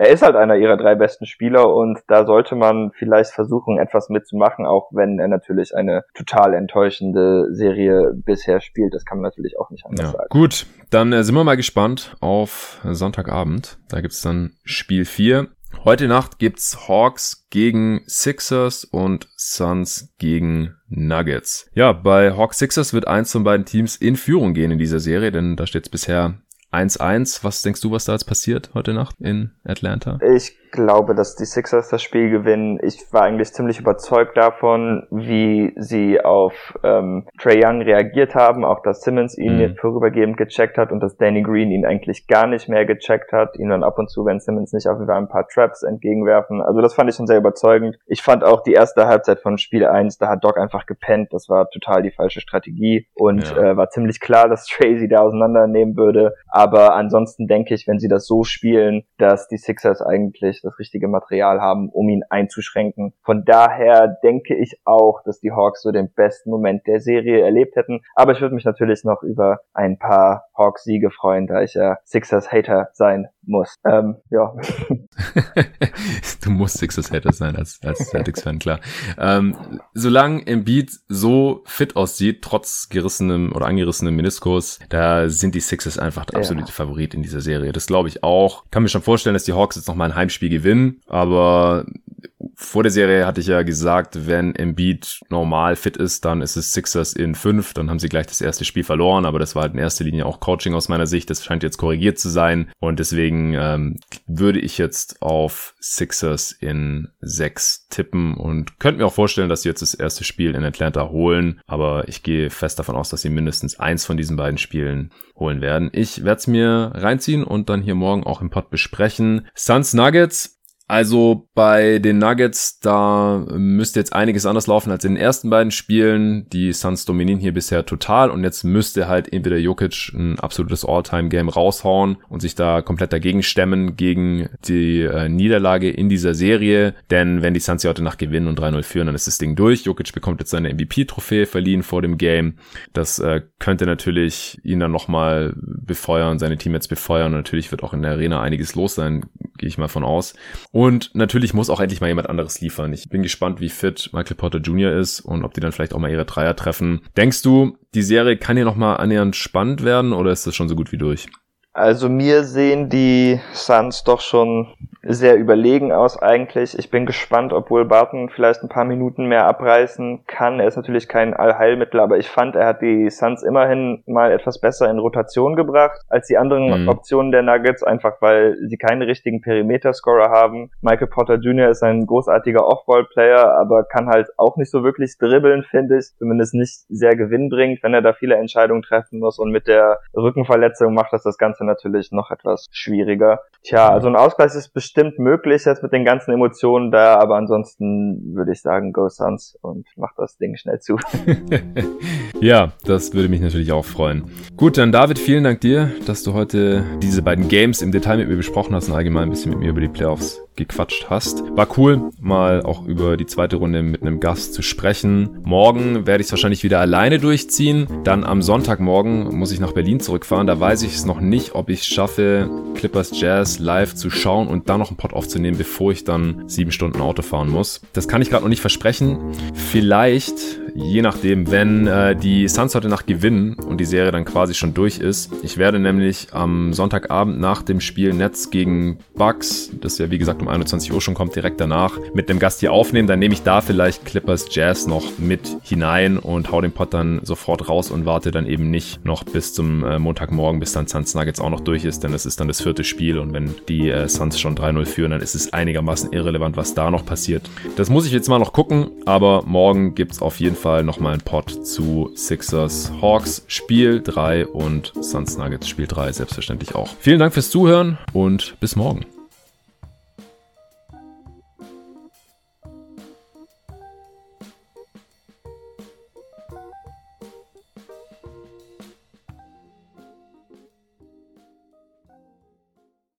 er ist halt einer ihrer drei besten Spieler und da sollte man vielleicht versuchen, etwas mitzumachen, auch wenn er natürlich eine total enttäuschende Serie bisher spielt. Das kann man natürlich auch nicht anders ja. sagen. Gut, dann äh, sind wir mal gespannt auf Sonntagabend. Da gibt's dann Spiel 4. Heute Nacht gibt's Hawks gegen Sixers und Suns gegen Nuggets. Ja, bei Hawks Sixers wird eins von beiden Teams in Führung gehen in dieser Serie, denn da steht's bisher 1-1. Was denkst du, was da jetzt passiert heute Nacht in Atlanta? Ich glaube, dass die Sixers das Spiel gewinnen. Ich war eigentlich ziemlich überzeugt davon, wie sie auf ähm, Trey Young reagiert haben, auch dass Simmons ihn mhm. vorübergehend gecheckt hat und dass Danny Green ihn eigentlich gar nicht mehr gecheckt hat, ihn dann ab und zu, wenn Simmons nicht auf Fall ein paar Traps entgegenwerfen. Also das fand ich schon sehr überzeugend. Ich fand auch die erste Halbzeit von Spiel 1, da hat Doc einfach gepennt. Das war total die falsche Strategie und ja. äh, war ziemlich klar, dass Trey sie da auseinandernehmen würde. Aber ansonsten denke ich, wenn sie das so spielen, dass die Sixers eigentlich das richtige Material haben, um ihn einzuschränken. Von daher denke ich auch, dass die Hawks so den besten Moment der Serie erlebt hätten. Aber ich würde mich natürlich noch über ein paar Hawks-Siege freuen, da ich ja Sixers-Hater sein muss. Ähm, ja. du musst Sixers-Hater sein als, als Celtics-Fan, klar. Ähm, solange Embiid so fit aussieht, trotz gerissenem oder angerissenem Meniskus, da sind die Sixers einfach der absolute ja. Favorit in dieser Serie. Das glaube ich auch. Kann mir schon vorstellen, dass die Hawks jetzt noch mal ein Heimspiel gewinnen, aber vor der Serie hatte ich ja gesagt, wenn Embiid normal fit ist, dann ist es Sixers in fünf, dann haben sie gleich das erste Spiel verloren, aber das war halt in erster Linie auch Coaching aus meiner Sicht, das scheint jetzt korrigiert zu sein und deswegen ähm, würde ich jetzt auf Sixers in sechs tippen und könnte mir auch vorstellen, dass sie jetzt das erste Spiel in Atlanta holen, aber ich gehe fest davon aus, dass sie mindestens eins von diesen beiden Spielen holen werden. Ich werde es mir reinziehen und dann hier morgen auch im Pod besprechen. Suns Nuggets also bei den Nuggets, da müsste jetzt einiges anders laufen als in den ersten beiden Spielen. Die Suns dominieren hier bisher total und jetzt müsste halt entweder Jokic ein absolutes All-Time-Game raushauen und sich da komplett dagegen stemmen gegen die äh, Niederlage in dieser Serie. Denn wenn die Suns hier heute Nacht gewinnen und 3-0 führen, dann ist das Ding durch. Jokic bekommt jetzt seine MVP-Trophäe verliehen vor dem Game. Das äh, könnte natürlich ihn dann nochmal befeuern, seine Teammates befeuern. Und natürlich wird auch in der Arena einiges los sein, gehe ich mal von aus. Natürlich muss auch endlich mal jemand anderes liefern. Ich bin gespannt, wie fit Michael Porter Jr. ist und ob die dann vielleicht auch mal ihre Dreier treffen. Denkst du, die Serie kann hier nochmal annähernd spannend werden oder ist das schon so gut wie durch? Also mir sehen die Suns doch schon sehr überlegen aus eigentlich. Ich bin gespannt, ob Will Barton vielleicht ein paar Minuten mehr abreißen kann. Er ist natürlich kein Allheilmittel, aber ich fand, er hat die Suns immerhin mal etwas besser in Rotation gebracht als die anderen mhm. Optionen der Nuggets, einfach weil sie keine richtigen Perimeter-Scorer haben. Michael Potter Jr. ist ein großartiger Off-Ball-Player, aber kann halt auch nicht so wirklich dribbeln, finde ich. Zumindest nicht sehr gewinnbringend, wenn er da viele Entscheidungen treffen muss. Und mit der Rückenverletzung macht das das Ganze natürlich noch etwas schwieriger. Tja, also ein Ausgleich ist bestimmt bestimmt möglich jetzt mit den ganzen Emotionen da, aber ansonsten würde ich sagen, go Suns und mach das Ding schnell zu. ja, das würde mich natürlich auch freuen. Gut, dann David, vielen Dank dir, dass du heute diese beiden Games im Detail mit mir besprochen hast und allgemein ein bisschen mit mir über die Playoffs gequatscht hast. War cool, mal auch über die zweite Runde mit einem Gast zu sprechen. Morgen werde ich es wahrscheinlich wieder alleine durchziehen. Dann am Sonntagmorgen muss ich nach Berlin zurückfahren. Da weiß ich es noch nicht, ob ich es schaffe, Clippers Jazz live zu schauen und dann noch einen Pod aufzunehmen, bevor ich dann sieben Stunden Auto fahren muss. Das kann ich gerade noch nicht versprechen. Vielleicht, je nachdem, wenn äh, die Suns heute Nacht gewinnen und die Serie dann quasi schon durch ist. Ich werde nämlich am Sonntagabend nach dem Spiel Netz gegen Bucks, das ja wie gesagt um 21 Uhr schon kommt, direkt danach mit dem Gast hier aufnehmen. Dann nehme ich da vielleicht Clippers Jazz noch mit hinein und hau den Pod dann sofort raus und warte dann eben nicht noch bis zum äh, Montagmorgen, bis dann Suns Nuggets auch noch durch ist, denn es ist dann das vierte Spiel und wenn die äh, Suns schon 3-0 führen, dann ist es einigermaßen irrelevant, was da noch passiert. Das muss ich jetzt mal noch gucken, aber morgen gibt es auf jeden Fall nochmal einen Pod zu Sixers Hawks Spiel 3 und Suns Nuggets Spiel 3 selbstverständlich auch. Vielen Dank fürs Zuhören und bis morgen.